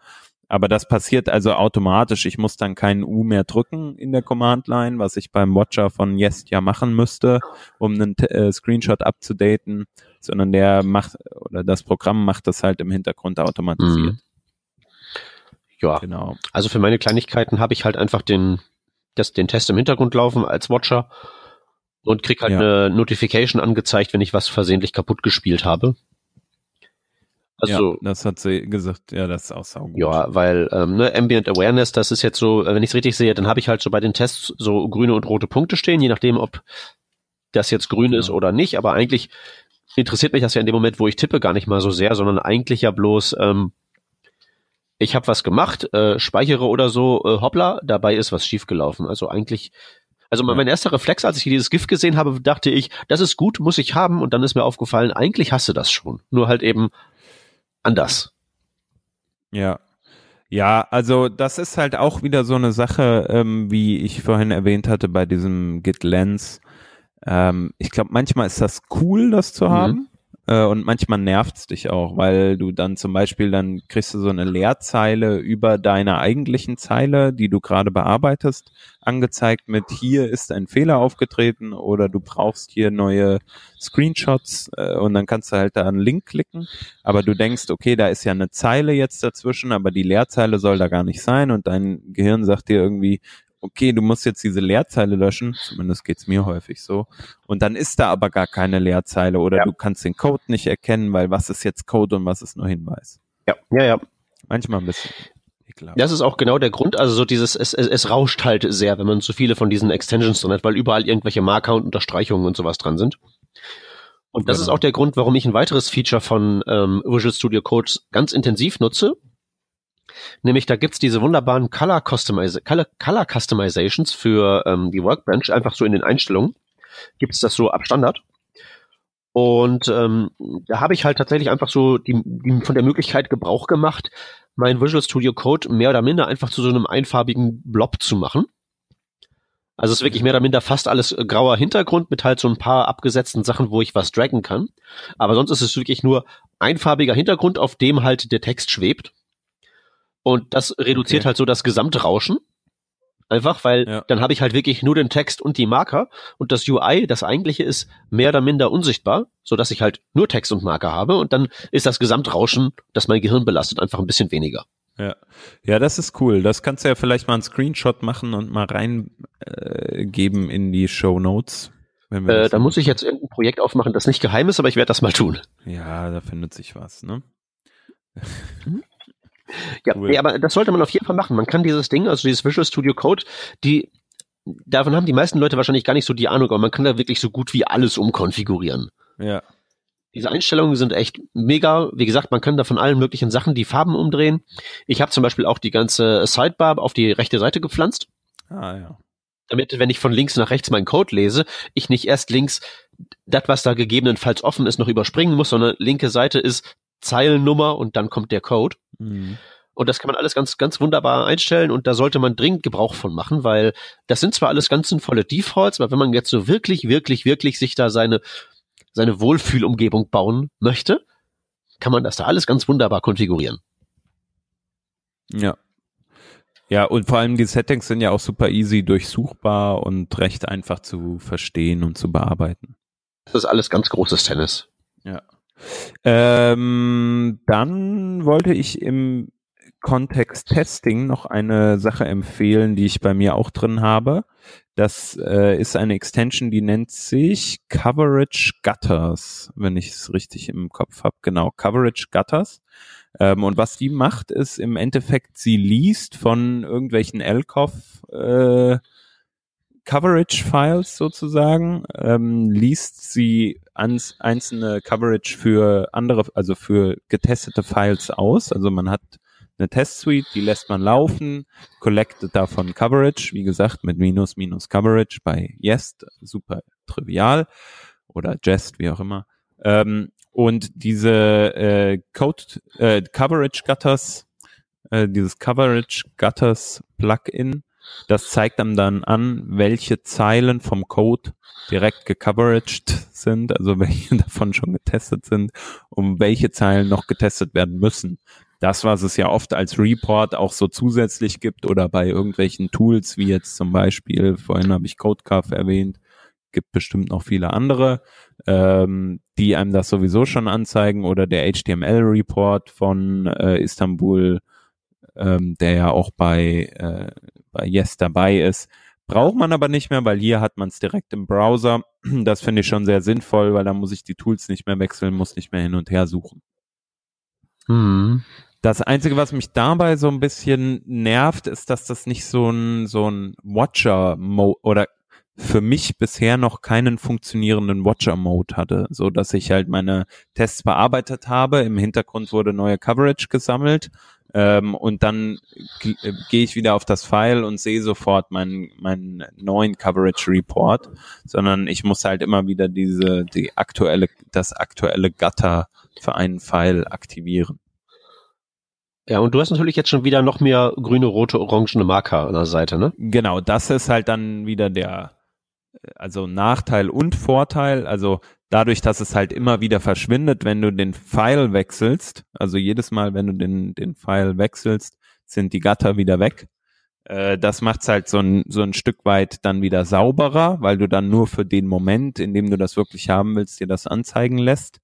Speaker 2: Aber das passiert also automatisch. Ich muss dann keinen U mehr drücken in der Command-Line, was ich beim Watcher von Jest ja machen müsste, um einen äh, Screenshot abzudaten, sondern der macht, oder das Programm macht das halt im Hintergrund automatisiert.
Speaker 1: Mhm. Ja,
Speaker 2: Genau.
Speaker 1: also für meine Kleinigkeiten habe ich halt einfach den, das, den Test im Hintergrund laufen als Watcher und krieg halt
Speaker 2: Ja.
Speaker 1: eine Notification angezeigt, wenn ich was versehentlich kaputt gespielt habe. Also,
Speaker 2: ja, das hat sie gesagt, ja, das ist auch saugut.
Speaker 1: Ja, weil ähm, ne, Ambient Awareness, das ist jetzt so, äh, wenn ich es richtig sehe, dann habe ich halt so bei den Tests so grüne und rote Punkte stehen, je nachdem, ob das jetzt grün ist
Speaker 2: Ja.
Speaker 1: oder nicht. Aber eigentlich interessiert mich das ja in dem Moment, wo ich tippe, gar nicht mal so sehr, sondern eigentlich ja bloß, ähm, ich habe was gemacht, äh, speichere oder so, äh, hoppla, dabei ist was schiefgelaufen. Also eigentlich, also
Speaker 2: Ja.
Speaker 1: mein erster Reflex, als ich dieses GIF gesehen habe, dachte ich, das ist gut, muss ich haben. Und dann ist mir aufgefallen, eigentlich hast du das schon. Nur halt eben anders.
Speaker 2: Ja. Ja, also das ist halt auch wieder so eine Sache, ähm, wie ich vorhin erwähnt hatte bei diesem Git Lens. Ähm, ich glaube, manchmal ist das cool, das zu
Speaker 1: Mhm.
Speaker 2: haben. Äh, und manchmal nervt's dich auch, weil du dann zum Beispiel dann kriegst du so eine Leerzeile über deiner eigentlichen Zeile, die du gerade bearbeitest, angezeigt mit hier ist ein Fehler aufgetreten oder du brauchst hier neue Screenshots äh, und dann kannst du halt da einen Link klicken, aber du denkst, okay, da ist ja eine Zeile jetzt dazwischen, aber die Leerzeile soll da gar nicht sein und dein Gehirn sagt dir irgendwie, okay, du musst jetzt diese Leerzeile löschen, zumindest geht's mir häufig so, und dann ist da aber gar keine Leerzeile oder ja. du kannst den Code nicht erkennen, weil was ist jetzt Code und was ist nur Hinweis.
Speaker 1: Ja, ja, ja.
Speaker 2: Manchmal ein bisschen.
Speaker 1: Das ist auch genau der Grund, also so dieses, es, es, es rauscht halt sehr, wenn man zu viele von diesen Extensions drin hat, weil überall irgendwelche Marker und Unterstreichungen und sowas dran sind. Und das genau. ist auch der Grund, warum ich ein weiteres Feature von ähm, Visual Studio Code ganz intensiv nutze, Nämlich da gibt's diese wunderbaren Color, Customiz Color, Color Customizations für ähm, die Workbench, einfach so in den Einstellungen. Gibt's das so ab Standard. Und ähm, da habe ich halt tatsächlich einfach so die, die von der Möglichkeit Gebrauch gemacht, mein Visual Studio Code mehr oder minder einfach zu so einem einfarbigen Blob zu machen. Also es ist wirklich mehr oder minder fast alles äh, grauer Hintergrund mit halt so ein paar abgesetzten Sachen, wo ich was draggen kann. Aber sonst ist es wirklich nur einfarbiger Hintergrund, auf dem halt der Text schwebt. Und das reduziert okay. halt so das Gesamtrauschen. Einfach, weil ja. dann habe ich halt wirklich nur den Text und die Marker und das UI, das eigentliche ist mehr oder minder unsichtbar, so dass ich halt nur Text und Marker habe und dann ist das Gesamtrauschen, das mein Gehirn belastet, einfach ein bisschen weniger.
Speaker 2: Ja, ja, das ist cool. Das kannst du ja vielleicht mal einen Screenshot machen und mal reingeben äh, in die Show Notes.
Speaker 1: Äh, da muss ich jetzt irgendein Projekt aufmachen, das nicht geheim ist, aber ich werde das mal tun.
Speaker 2: Ja, da findet sich was, ne?
Speaker 1: Mhm. Ja, cool. nee, aber das sollte man auf jeden Fall machen. Man kann dieses Ding, also dieses Visual Studio Code, die davon haben die meisten Leute wahrscheinlich gar nicht so die Ahnung, aber man kann da wirklich so gut wie alles umkonfigurieren.
Speaker 2: Ja.
Speaker 1: Diese Einstellungen sind echt mega. Wie gesagt, man kann da von allen möglichen Sachen die Farben umdrehen. Ich habe zum Beispiel auch die ganze Sidebar auf die rechte Seite gepflanzt.
Speaker 2: Ah ja.
Speaker 1: Damit, wenn ich von links nach rechts meinen Code lese, ich nicht erst links das, was da gegebenenfalls offen ist, noch überspringen muss, sondern linke Seite ist Zeilennummer und dann kommt der Code. Mhm. Und das kann man alles ganz, ganz wunderbar einstellen und da sollte man dringend Gebrauch von machen, weil das sind zwar alles ganz sinnvolle Defaults, aber wenn man jetzt so wirklich, wirklich, wirklich sich da seine, seine Wohlfühlumgebung bauen möchte, kann man das da alles ganz wunderbar konfigurieren.
Speaker 2: Ja. Ja, und vor allem die Settings sind ja auch super easy durchsuchbar und recht einfach zu verstehen und zu bearbeiten.
Speaker 1: Das ist alles ganz großes Tennis.
Speaker 2: Ja. Ähm, dann wollte ich im Kontext Testing noch eine Sache empfehlen, die ich bei mir auch drin habe. Das äh, ist eine Extension, die nennt sich Coverage Gutters, wenn ich es richtig im Kopf habe. Genau, Coverage Gutters. Ähm, und was die macht, ist im Endeffekt, sie liest von irgendwelchen LCOF äh, Coverage-Files sozusagen, ähm, liest sie ans, einzelne Coverage für andere, also für getestete Files aus. Also man hat eine Test-Suite, die lässt man laufen, collectet davon Coverage, wie gesagt, mit Minus, Minus Coverage bei Jest, super trivial, oder Jest, wie auch immer. Ähm, und diese äh, Code, äh, Coverage Gutters, äh, dieses Coverage Gutters Plugin, das zeigt einem dann an, welche Zeilen vom Code direkt gecoveraged sind, also welche davon schon getestet sind und welche Zeilen noch getestet werden müssen. Das, was es ja oft als Report auch so zusätzlich gibt oder bei irgendwelchen Tools, wie jetzt zum Beispiel, vorhin habe ich CodeCarf erwähnt, gibt bestimmt noch viele andere, ähm, die einem das sowieso schon anzeigen oder der HTML-Report von äh, Istanbul, ähm, der ja auch bei, äh, bei Yes dabei ist. Braucht man aber nicht mehr, weil hier hat man es direkt im Browser. Das finde ich schon sehr sinnvoll, weil da muss ich die Tools nicht mehr wechseln, muss nicht mehr hin und her suchen.
Speaker 1: Mhm.
Speaker 2: Das Einzige, was mich dabei so ein bisschen nervt, ist, dass das nicht so ein, so ein Watcher-Mode oder für mich bisher noch keinen funktionierenden Watcher-Mode hatte, so dass ich halt meine Tests bearbeitet habe. Im Hintergrund wurde neue Coverage gesammelt ähm, und dann äh, gehe ich wieder auf das File und sehe sofort meinen, meinen neuen Coverage Report, sondern ich muss halt immer wieder diese, die aktuelle, das aktuelle Gutter für einen File aktivieren.
Speaker 1: Ja, und du hast natürlich jetzt schon wieder noch mehr grüne, rote, orangene Marker an der Seite, ne?
Speaker 2: Genau, das ist halt dann wieder der, also Nachteil und Vorteil. Also dadurch, dass es halt immer wieder verschwindet, wenn du den Pfeil wechselst, also jedes Mal, wenn du den, den Pfeil wechselst, sind die Gatter wieder weg. Äh, das macht's halt so ein, so ein Stück weit dann wieder sauberer, weil du dann nur für den Moment, in dem du das wirklich haben willst, dir das anzeigen lässt.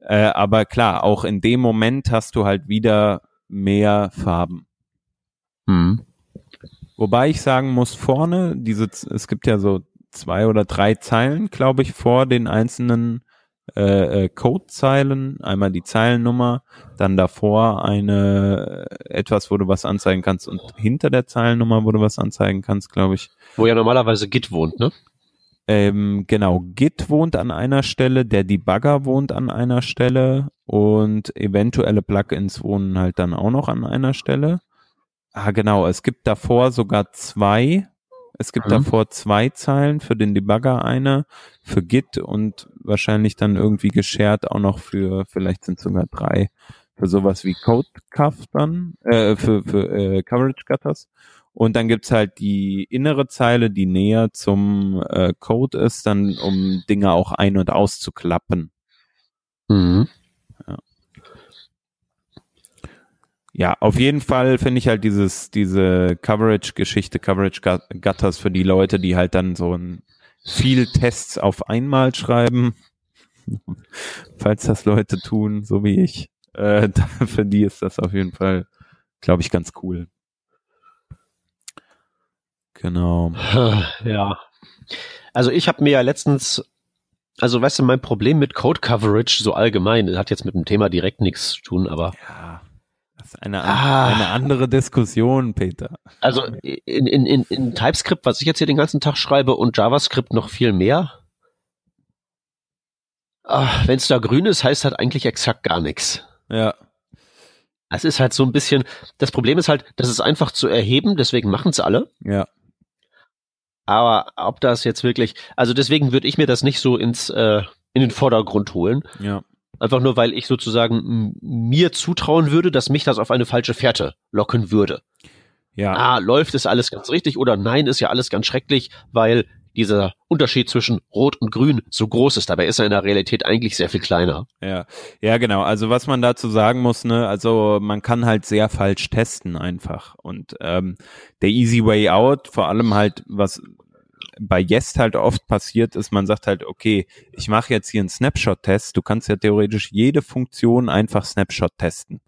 Speaker 2: Äh, aber klar, auch in dem Moment hast du halt wieder mehr Farben.
Speaker 1: Hm.
Speaker 2: Wobei ich sagen muss, vorne, diese, es gibt ja so zwei oder drei Zeilen, glaube ich, vor den einzelnen äh, äh, Codezeilen. Einmal die Zeilennummer, dann davor eine äh, etwas, wo du was anzeigen kannst und hinter der Zeilennummer, wo du was anzeigen kannst, glaube ich.
Speaker 1: Wo ja normalerweise Git wohnt, ne?
Speaker 2: Ähm, genau, Git wohnt an einer Stelle, der Debugger wohnt an einer Stelle und eventuelle Plugins wohnen halt dann auch noch an einer Stelle. Ah, genau, es gibt davor sogar zwei. Es gibt mhm. davor zwei Zeilen für den Debugger eine, für Git und wahrscheinlich dann irgendwie geshared auch noch für, vielleicht sind sogar drei, für sowas wie Code Cuff dann, äh, für, für äh, Coverage Gutters. Und dann gibt's halt die innere Zeile, die näher zum äh, Code ist, dann um Dinge auch ein- und auszuklappen.
Speaker 1: Mhm.
Speaker 2: Ja. Ja, auf jeden Fall finde ich halt dieses, diese Coverage-Geschichte, Coverage-Gutters für die Leute, die halt dann so ein viel Tests auf einmal schreiben, falls das Leute tun, so wie ich. Äh, für die ist das auf jeden Fall, glaube ich, ganz cool. Genau.
Speaker 1: Ja. Also ich habe mir ja letztens, also weißt du, mein Problem mit Code Coverage so allgemein, hat jetzt mit dem Thema direkt nichts zu tun, aber.
Speaker 2: Ja. Das ist eine, ah. eine andere Diskussion, Peter.
Speaker 1: Also in, in, in, in TypeScript, was ich jetzt hier den ganzen Tag schreibe, und JavaScript noch viel mehr. Ah, Wenn es da grün ist, heißt das eigentlich exakt gar nichts.
Speaker 2: Ja.
Speaker 1: Es ist halt so ein bisschen, das Problem ist halt, das ist einfach zu erheben, deswegen machen es alle.
Speaker 2: Ja.
Speaker 1: Aber ob das jetzt wirklich, also deswegen würde ich mir das nicht so ins äh, in den Vordergrund holen.
Speaker 2: Ja.
Speaker 1: Einfach nur, weil ich sozusagen mir zutrauen würde, dass mich das auf eine falsche Fährte locken würde.
Speaker 2: Ja.
Speaker 1: Ah, läuft es alles ganz richtig oder nein, ist ja alles ganz schrecklich, weil dieser Unterschied zwischen Rot und Grün so groß ist. Dabei ist er in der Realität eigentlich sehr viel kleiner.
Speaker 2: Ja, ja, genau. Also was man dazu sagen muss, ne, also man kann halt sehr falsch testen einfach. Und ähm, der Easy Way Out, vor allem halt, was bei Jest halt oft passiert ist, man sagt halt, okay, ich mache jetzt hier einen Snapshot-Test. Du kannst ja theoretisch jede Funktion einfach Snapshot testen.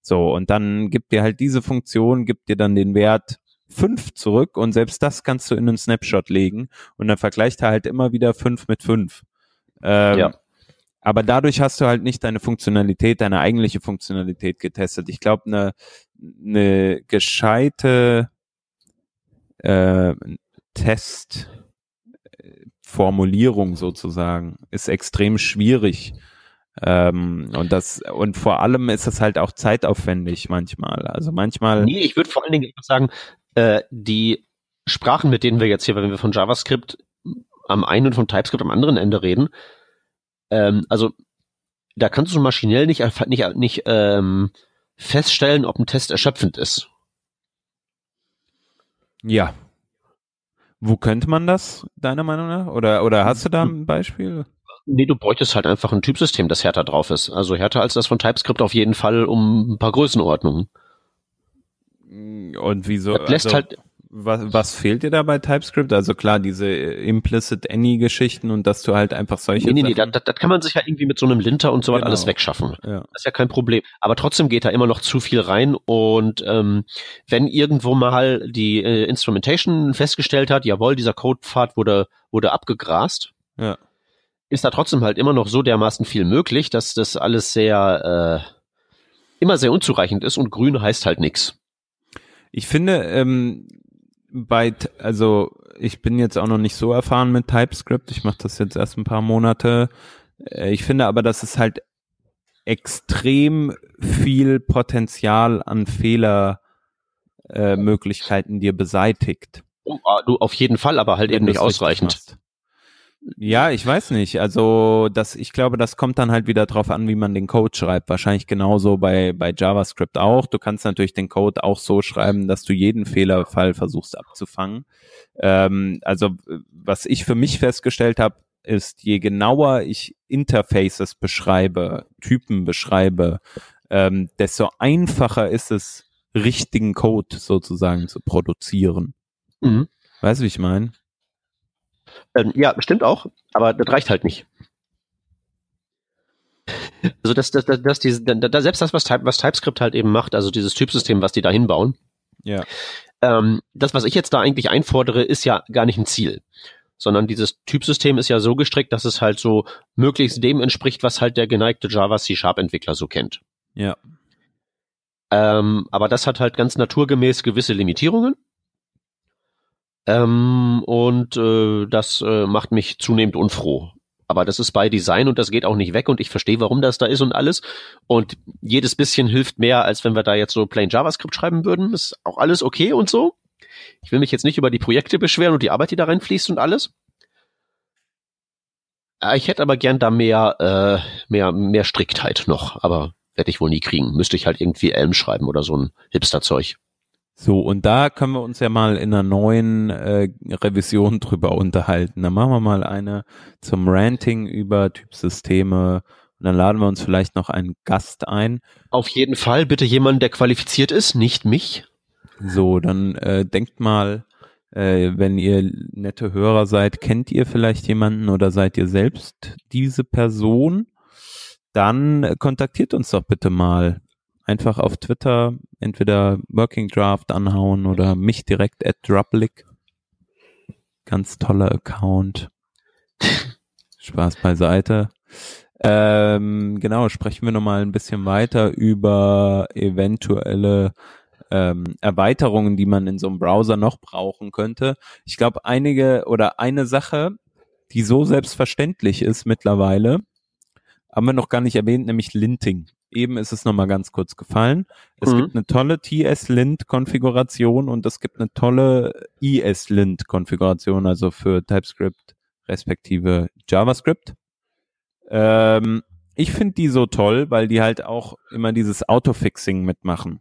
Speaker 2: So, und dann gibt dir halt diese Funktion, gibt dir dann den Wert fünf zurück und selbst das kannst du in einen Snapshot legen und dann vergleicht er halt immer wieder fünf mit fünf. Ähm, ja. Aber dadurch hast du halt nicht deine Funktionalität, deine eigentliche Funktionalität getestet. Ich glaube, eine ne gescheite äh, Testformulierung sozusagen ist extrem schwierig. Ähm, und das, und vor allem ist es halt auch zeitaufwendig manchmal. Also manchmal.
Speaker 1: Nee, ich würde vor allen Dingen sagen, äh, die Sprachen, mit denen wir jetzt hier, wenn wir von JavaScript am einen und von TypeScript am anderen Ende reden, ähm, also da kannst du maschinell nicht, nicht, nicht ähm, feststellen, ob ein Test erschöpfend ist.
Speaker 2: Ja, wo könnte man das, deiner Meinung nach? Oder, oder hast du da ein Beispiel?
Speaker 1: Nee, du bräuchtest halt einfach ein Typsystem, das härter drauf ist. Also härter als das von TypeScript auf jeden Fall um ein paar Größenordnungen.
Speaker 2: Und wieso?
Speaker 1: Das lässt also, halt,
Speaker 2: was, was fehlt dir da bei TypeScript? Also klar, diese Implicit Any-Geschichten und dass du halt einfach solche.
Speaker 1: Nee, nee, nee, das, das kann man sich ja irgendwie mit so einem Linter und so genau. alles wegschaffen.
Speaker 2: Ja.
Speaker 1: Das ist ja kein Problem. Aber trotzdem geht da immer noch zu viel rein und ähm, wenn irgendwo mal die äh, Instrumentation festgestellt hat, jawohl, dieser Codepfad wurde, wurde abgegrast,
Speaker 2: ja.
Speaker 1: ist da trotzdem halt immer noch so dermaßen viel möglich, dass das alles sehr äh, immer sehr unzureichend ist und grün heißt halt nix.
Speaker 2: Ich finde, ähm, bei, also ich bin jetzt auch noch nicht so erfahren mit TypeScript. Ich mache das jetzt erst ein paar Monate. Äh, ich finde aber, dass es halt extrem viel Potenzial an Fehlermöglichkeiten äh, dir beseitigt.
Speaker 1: Ah, du auf jeden Fall, aber halt eben nicht ausreichend.
Speaker 2: Ja, ich weiß nicht. Also das, ich glaube, das kommt dann halt wieder drauf an, wie man den Code schreibt. Wahrscheinlich genauso bei, bei JavaScript auch. Du kannst natürlich den Code auch so schreiben, dass du jeden Fehlerfall versuchst abzufangen. Ähm, also was ich für mich festgestellt habe, ist, je genauer ich Interfaces beschreibe, Typen beschreibe, ähm, desto einfacher ist es, richtigen Code sozusagen zu produzieren. Mhm. Weißt du, wie ich meine?
Speaker 1: Ähm, ja, stimmt auch, aber das reicht halt nicht. Also das, das, das, das, diese, da, selbst das, was, Type, was TypeScript halt eben macht, also dieses Typsystem, was die da hinbauen,
Speaker 2: ja.
Speaker 1: Ähm, das, was ich jetzt da eigentlich einfordere, ist ja gar nicht ein Ziel, sondern dieses Typsystem ist ja so gestrickt, dass es halt so möglichst dem entspricht, was halt der geneigte Java C-Sharp-Entwickler so kennt.
Speaker 2: Ja.
Speaker 1: Ähm, aber das hat halt ganz naturgemäß gewisse Limitierungen. Ähm, und äh, das äh, macht mich zunehmend unfroh. Aber das ist bei Design und das geht auch nicht weg und ich verstehe, warum das da ist und alles. Und jedes bisschen hilft mehr, als wenn wir da jetzt so plain JavaScript schreiben würden. Ist auch alles okay und so. Ich will mich jetzt nicht über die Projekte beschweren und die Arbeit, die da reinfließt und alles. Äh, ich hätte aber gern da mehr, äh, mehr, mehr Striktheit noch, aber werde ich wohl nie kriegen. Müsste ich halt irgendwie Elm schreiben oder so ein Hipster-Zeug.
Speaker 2: So, und da können wir uns ja mal in einer neuen äh, Revision drüber unterhalten. Dann machen wir mal eine zum Ranting über Typsysteme und dann laden wir uns vielleicht noch einen Gast ein.
Speaker 1: Auf jeden Fall bitte jemanden, der qualifiziert ist, nicht mich.
Speaker 2: So, dann äh, denkt mal, äh, wenn ihr nette Hörer seid, kennt ihr vielleicht jemanden oder seid ihr selbst diese Person? Dann kontaktiert uns doch bitte mal einfach auf Twitter entweder Working Draft anhauen oder mich direkt at Drublick. Ganz toller Account. Spaß beiseite. Ähm, genau, sprechen wir nochmal ein bisschen weiter über eventuelle ähm, Erweiterungen, die man in so einem Browser noch brauchen könnte. Ich glaube, einige oder eine Sache, die so selbstverständlich ist mittlerweile, haben wir noch gar nicht erwähnt, nämlich Linting. Eben ist es nochmal ganz kurz gefallen. Es mhm. gibt eine tolle TS-Lint-Konfiguration und es gibt eine tolle ES-Lint-Konfiguration, also für TypeScript respektive JavaScript. Ähm, ich finde die so toll, weil die halt auch immer dieses Autofixing mitmachen.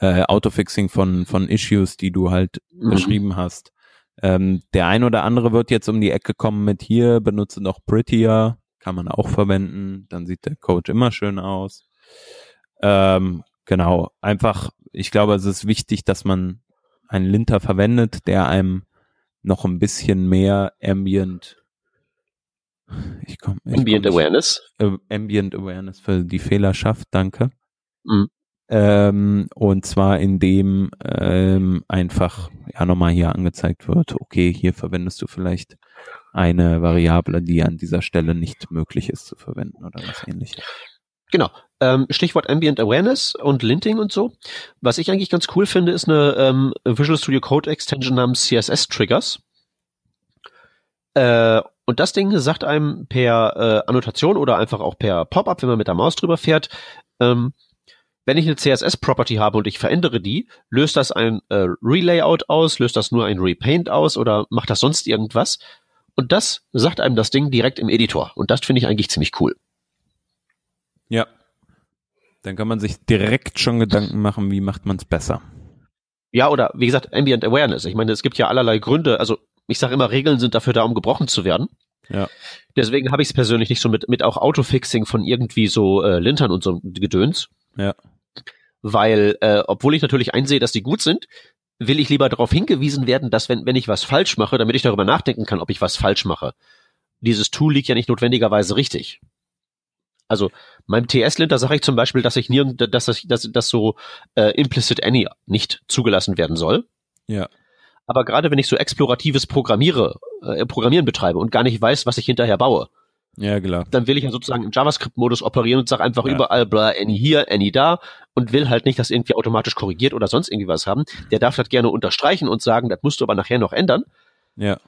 Speaker 2: Äh, Autofixing von, von Issues, die du halt mhm. beschrieben hast. Ähm, der ein oder andere wird jetzt um die Ecke kommen mit hier, benutze noch Prettier kann man auch verwenden. Dann sieht der Code immer schön aus. Ähm, genau, einfach, ich glaube, es ist wichtig, dass man einen Linter verwendet, der einem noch ein bisschen mehr Ambient
Speaker 1: ich komm, ich Ambient komm, Awareness.
Speaker 2: Äh, Ambient Awareness für die Fehler schafft, danke. Mhm. Ähm, und zwar indem ähm, einfach ja nochmal hier angezeigt wird, okay, hier verwendest du vielleicht eine Variable, die an dieser Stelle nicht möglich ist zu verwenden oder was ähnliches.
Speaker 1: Genau. Ähm, Stichwort Ambient Awareness und Linting und so. Was ich eigentlich ganz cool finde, ist eine ähm, Visual Studio Code Extension namens CSS Triggers. Äh, und das Ding sagt einem per äh, Annotation oder einfach auch per Pop-up, wenn man mit der Maus drüber fährt, ähm, wenn ich eine CSS-Property habe und ich verändere die, löst das ein äh, Relayout aus, löst das nur ein Repaint aus oder macht das sonst irgendwas? Und das sagt einem das Ding direkt im Editor. Und das finde ich eigentlich ziemlich cool.
Speaker 2: Ja. Dann kann man sich direkt schon Gedanken machen, wie macht man es besser.
Speaker 1: Ja, oder wie gesagt, Ambient Awareness. Ich meine, es gibt ja allerlei Gründe. Also ich sage immer, Regeln sind dafür da, um gebrochen zu werden.
Speaker 2: Ja.
Speaker 1: Deswegen habe ich es persönlich nicht so mit, mit auch Autofixing von irgendwie so äh, Lintern und so Gedöns.
Speaker 2: Ja.
Speaker 1: Weil, äh, obwohl ich natürlich einsehe, dass die gut sind, will ich lieber darauf hingewiesen werden, dass wenn, wenn ich was falsch mache, damit ich darüber nachdenken kann, ob ich was falsch mache. Dieses Tool liegt ja nicht notwendigerweise richtig. Also meinem TS-Linter sage ich zum Beispiel, dass ich nirgend, dass das, dass, dass so äh, implicit any nicht zugelassen werden soll.
Speaker 2: Ja.
Speaker 1: Aber gerade wenn ich so exploratives Programmiere, äh, Programmieren betreibe und gar nicht weiß, was ich hinterher baue,
Speaker 2: ja, klar.
Speaker 1: Dann will ich ja sozusagen im JavaScript-Modus operieren und sage einfach ja. überall bla, any hier, any da und will halt nicht, dass irgendwie automatisch korrigiert oder sonst irgendwie was haben. Der darf das gerne unterstreichen und sagen, das musst du aber nachher noch ändern.
Speaker 2: Ja.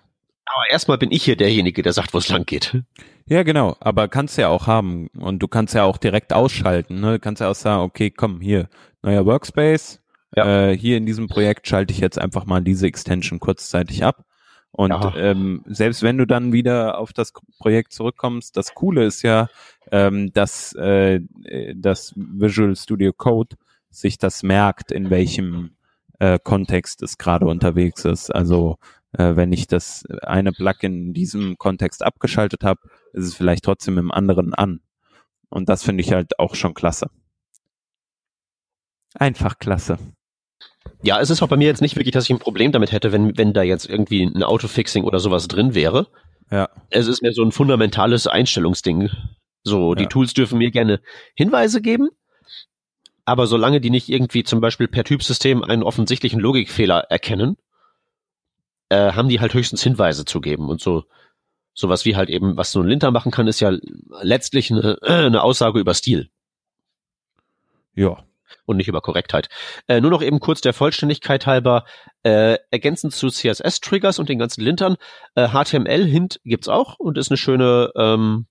Speaker 1: Aber erstmal bin ich hier derjenige, der sagt, wo es lang geht.
Speaker 2: Ja, genau. Aber kannst ja auch haben. Und du kannst ja auch direkt ausschalten. Ne? Du kannst ja auch sagen, okay, komm, hier, neuer Workspace. Ja. Äh, hier in diesem Projekt schalte ich jetzt einfach mal diese Extension kurzzeitig ab. Und ja. ähm, selbst wenn du dann wieder auf das Projekt zurückkommst, das Coole ist ja, ähm, dass äh, das Visual Studio Code sich das merkt, in welchem äh, Kontext es gerade unterwegs ist. Also äh, wenn ich das eine Plugin in diesem Kontext abgeschaltet habe, ist es vielleicht trotzdem im anderen an. Und das finde ich halt auch schon klasse. Einfach klasse.
Speaker 1: Ja, es ist auch bei mir jetzt nicht wirklich, dass ich ein Problem damit hätte, wenn, wenn da jetzt irgendwie ein Autofixing oder sowas drin wäre.
Speaker 2: Ja.
Speaker 1: Es ist mir so ein fundamentales Einstellungsding. So, die
Speaker 2: Ja.
Speaker 1: Tools dürfen mir gerne Hinweise geben, aber solange die nicht irgendwie zum Beispiel per Typsystem einen offensichtlichen Logikfehler erkennen, äh, haben die halt höchstens Hinweise zu geben und so. Sowas wie halt eben, was so ein Linter machen kann, ist ja letztlich eine, eine Aussage über Stil
Speaker 2: Ja.
Speaker 1: Und nicht über Korrektheit. Äh, nur noch eben kurz der Vollständigkeit halber, äh, ergänzend zu CSS-Triggers und den ganzen Lintern, äh, HTML-Hint gibt's auch und ist eine schöne, ähm,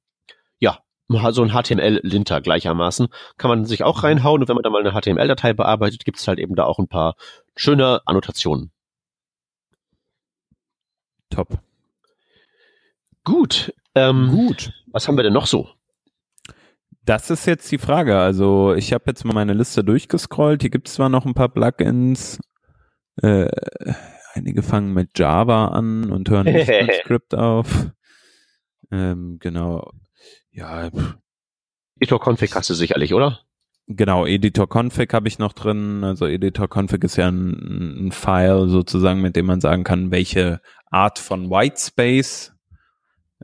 Speaker 1: ja, so ein HTML-Linter gleichermaßen. Kann man sich auch reinhauen und wenn man da mal eine HTML-Datei bearbeitet, gibt's halt eben da auch ein paar schöne Annotationen.
Speaker 2: Top.
Speaker 1: Gut, ähm,
Speaker 2: Gut.
Speaker 1: was haben wir denn noch so?
Speaker 2: Das ist jetzt die Frage. Also ich habe jetzt mal meine Liste durchgescrollt. Hier gibt es zwar noch ein paar Plugins. Äh, einige fangen mit Java an und hören nicht mit Script auf. Ähm, genau. Ja, pff,
Speaker 1: Editor-Config hast du sicherlich, oder?
Speaker 2: genau. Editor Config habe ich noch drin. Also Editor Config ist ja ein, ein File sozusagen, mit dem man sagen kann, welche Art von Whitespace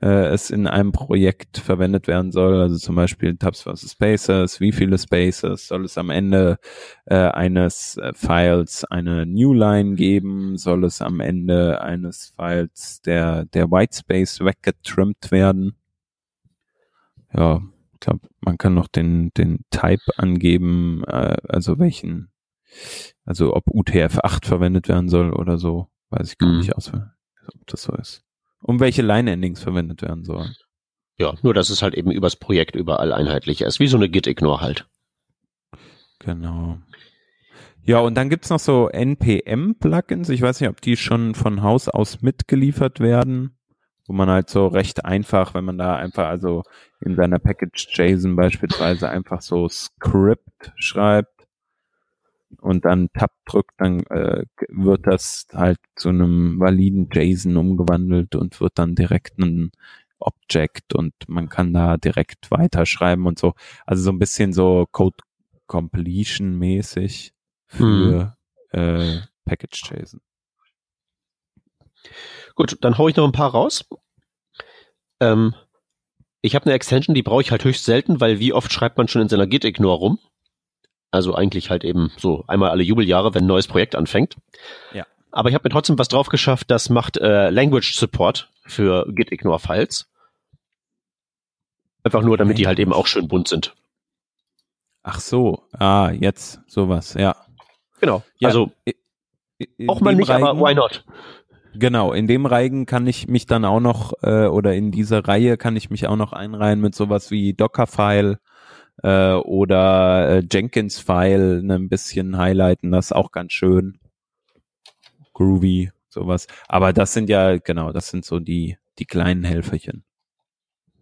Speaker 2: äh, es in einem Projekt verwendet werden soll. Also zum Beispiel Tabs versus Spaces, wie viele Spaces soll es am Ende äh, eines äh, Files eine Newline geben? Soll es am Ende eines Files der, der Whitespace weggetrimmt werden? Ja, ich glaube, man kann noch den, den Type angeben, äh, also welchen, also ob UTF-8 verwendet werden soll oder so, weiß ich gar
Speaker 1: Mhm.
Speaker 2: nicht aus, ob das so ist. Um welche Line-Endings verwendet werden sollen.
Speaker 1: Ja, nur dass es halt eben übers Projekt überall einheitlicher ist, wie so eine Git-Ignore halt.
Speaker 2: Genau. Ja, und dann gibt's noch so NPM-Plugins. Ich weiß nicht, ob die schon von Haus aus mitgeliefert werden, wo man halt so recht einfach, wenn man da einfach also in seiner Package JSON beispielsweise einfach so Script schreibt und dann Tab drückt, dann äh, wird das halt zu einem validen JSON umgewandelt und wird dann direkt ein Object und man kann da direkt weiterschreiben und so. Also so ein bisschen so Code Completion mäßig für äh, Package JSON.
Speaker 1: Gut, dann hau ich noch ein paar raus. Ähm, ich habe eine Extension, die brauche ich halt höchst selten, weil wie oft schreibt man schon in seiner Git-Ignore rum? Also eigentlich halt eben so einmal alle Jubeljahre, wenn ein neues Projekt anfängt.
Speaker 2: Ja.
Speaker 1: Aber ich habe mir trotzdem was drauf geschafft, das macht äh, Language Support für Git-Ignore-Files. Einfach nur, damit die halt eben auch schön bunt sind.
Speaker 2: Ach so, ah, jetzt sowas, ja.
Speaker 1: Genau.
Speaker 2: Ja,
Speaker 1: also auch mal nicht, aber
Speaker 2: Reigen-
Speaker 1: why not?
Speaker 2: Genau, in dem Reigen kann ich mich dann auch noch, äh, oder in dieser Reihe kann ich mich auch noch einreihen mit sowas wie Dockerfile äh, oder äh, Jenkins-File ne, ein bisschen highlighten, das ist auch ganz schön. Groovy, sowas. Aber das sind ja, genau, das sind so die, die kleinen Helferchen.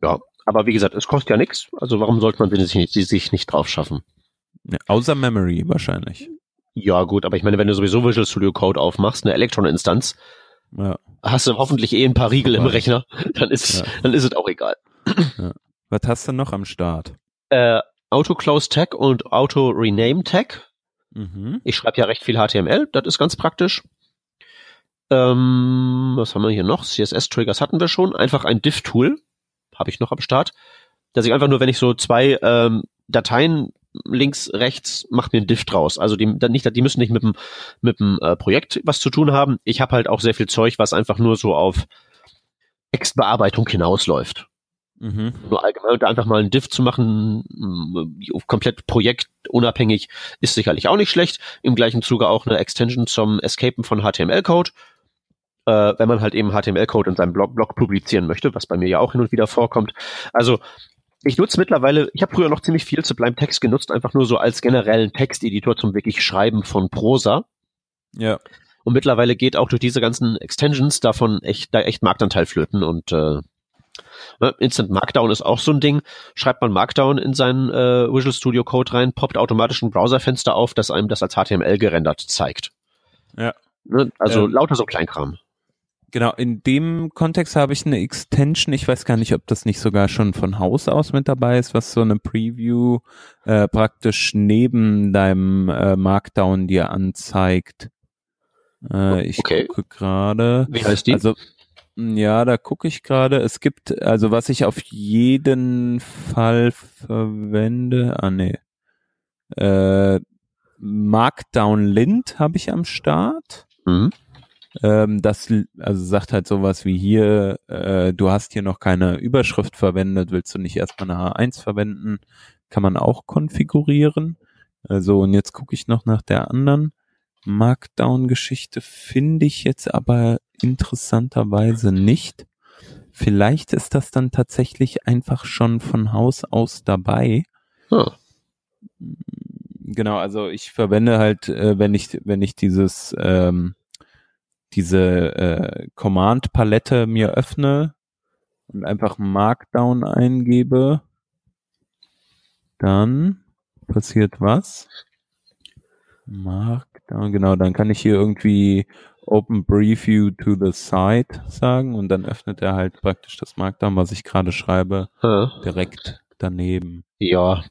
Speaker 1: Ja, aber wie gesagt, es kostet ja nichts. Also warum sollte man sie sich nicht, sich nicht drauf schaffen?
Speaker 2: Ja, außer Memory wahrscheinlich.
Speaker 1: Ja, gut, aber ich meine, wenn du sowieso Visual Studio Code aufmachst, eine Electron-Instanz,
Speaker 2: Ja.
Speaker 1: hast du hoffentlich eh ein paar Riegel im. Rechner, dann ist,
Speaker 2: Ja.
Speaker 1: dann ist es auch egal.
Speaker 2: Was hast du noch am Start?
Speaker 1: Äh, Auto-Close Tag und Auto-Rename Tag.
Speaker 2: Mhm.
Speaker 1: Ich schreibe ja recht viel HTML, das ist ganz praktisch. Ähm, was haben wir hier noch? CSS-Triggers hatten wir schon. Einfach ein Diff-Tool habe ich noch am Start. Dass ich einfach nur, wenn ich so zwei ähm, Dateien links, rechts, macht mir ein Diff draus. Also die, nicht, die müssen nicht mit dem, mit dem äh, Projekt was zu tun haben. Ich habe halt auch sehr viel Zeug, was einfach nur so auf Textbearbeitung hinausläuft
Speaker 2: Mhm.
Speaker 1: nur allgemein und einfach mal ein Diff zu machen, mh, komplett projektunabhängig, ist sicherlich auch nicht schlecht. Im gleichen Zuge auch eine Extension zum Escapen von HTML-Code. Äh, wenn man halt eben HTML-Code in seinem Blog, Blog publizieren möchte, was bei mir ja auch hin und wieder vorkommt. Also ich nutze mittlerweile, ich habe früher noch ziemlich viel Sublime Text genutzt, einfach nur so als generellen Texteditor zum wirklich Schreiben von Prosa.
Speaker 2: Ja.
Speaker 1: Und mittlerweile geht auch durch diese ganzen Extensions davon echt, da echt Marktanteil flöten und äh, Instant Markdown ist auch so ein Ding. Schreibt man Markdown in seinen äh, Visual Studio Code rein, poppt automatisch ein Browserfenster auf, das einem das als HTML gerendert zeigt.
Speaker 2: Ja.
Speaker 1: Ne, also
Speaker 2: Ähm.
Speaker 1: lauter so Kleinkram.
Speaker 2: Genau, in dem Kontext habe ich eine Extension. Ich weiß gar nicht, ob das nicht sogar schon von Haus aus mit dabei ist, was so eine Preview äh, praktisch neben deinem äh, Markdown dir anzeigt. Äh, ich
Speaker 1: Okay.
Speaker 2: gucke gerade.
Speaker 1: Wie heißt die?
Speaker 2: Also ja, da gucke ich gerade. Es gibt, also was ich auf jeden Fall verwende, ah nee, äh, Markdown Lint habe ich am Start.
Speaker 1: Mhm.
Speaker 2: Ähm, das also sagt halt sowas wie hier, äh, du hast hier noch keine Überschrift verwendet, willst du nicht erstmal eine H1 verwenden? Kann man auch konfigurieren. Also und jetzt gucke ich noch nach der anderen Markdown-Geschichte, finde ich jetzt aber interessanterweise nicht. Vielleicht ist das dann tatsächlich einfach schon von Haus aus dabei.
Speaker 1: Ah.
Speaker 2: Genau, also ich verwende halt, äh, wenn ich, wenn ich dieses, ähm, diese äh, Command-Palette mir öffne und einfach Markdown eingebe, dann passiert was? Markdown, genau, dann kann ich hier irgendwie Open Preview to the Site sagen und dann öffnet er halt praktisch das Markdown, was ich gerade schreibe,
Speaker 1: Ja.
Speaker 2: direkt daneben.
Speaker 1: Ja.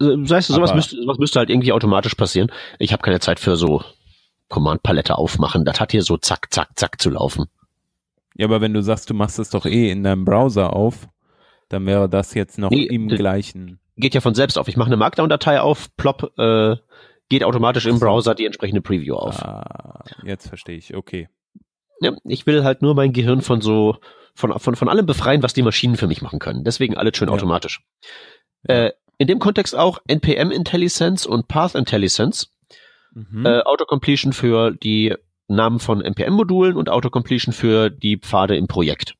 Speaker 1: Weißt du, sowas
Speaker 2: Aber-
Speaker 1: müsste, sowas müsste halt irgendwie automatisch passieren. Ich habe keine Zeit für so Command-Palette aufmachen. Das hat hier so zack, zack, zack zu laufen.
Speaker 2: Ja, aber wenn du sagst, du machst es doch eh in deinem Browser auf, dann wäre das jetzt noch
Speaker 1: Nee,
Speaker 2: im gleichen.
Speaker 1: Geht ja von selbst auf. Ich mache eine Markdown-Datei auf, plopp, äh, geht automatisch im. Browser die entsprechende Preview auf.
Speaker 2: Ah, jetzt verstehe ich. Okay.
Speaker 1: Ja, ich will halt nur mein Gehirn von so, von, von, von allem befreien, was die Maschinen für mich machen können. Deswegen alles schön
Speaker 2: Ja.
Speaker 1: automatisch. Äh, in dem Kontext auch NPM IntelliSense und Path IntelliSense.
Speaker 2: Mhm.
Speaker 1: Äh, Autocompletion für die Namen von NPM-Modulen und Autocompletion für die Pfade im Projekt.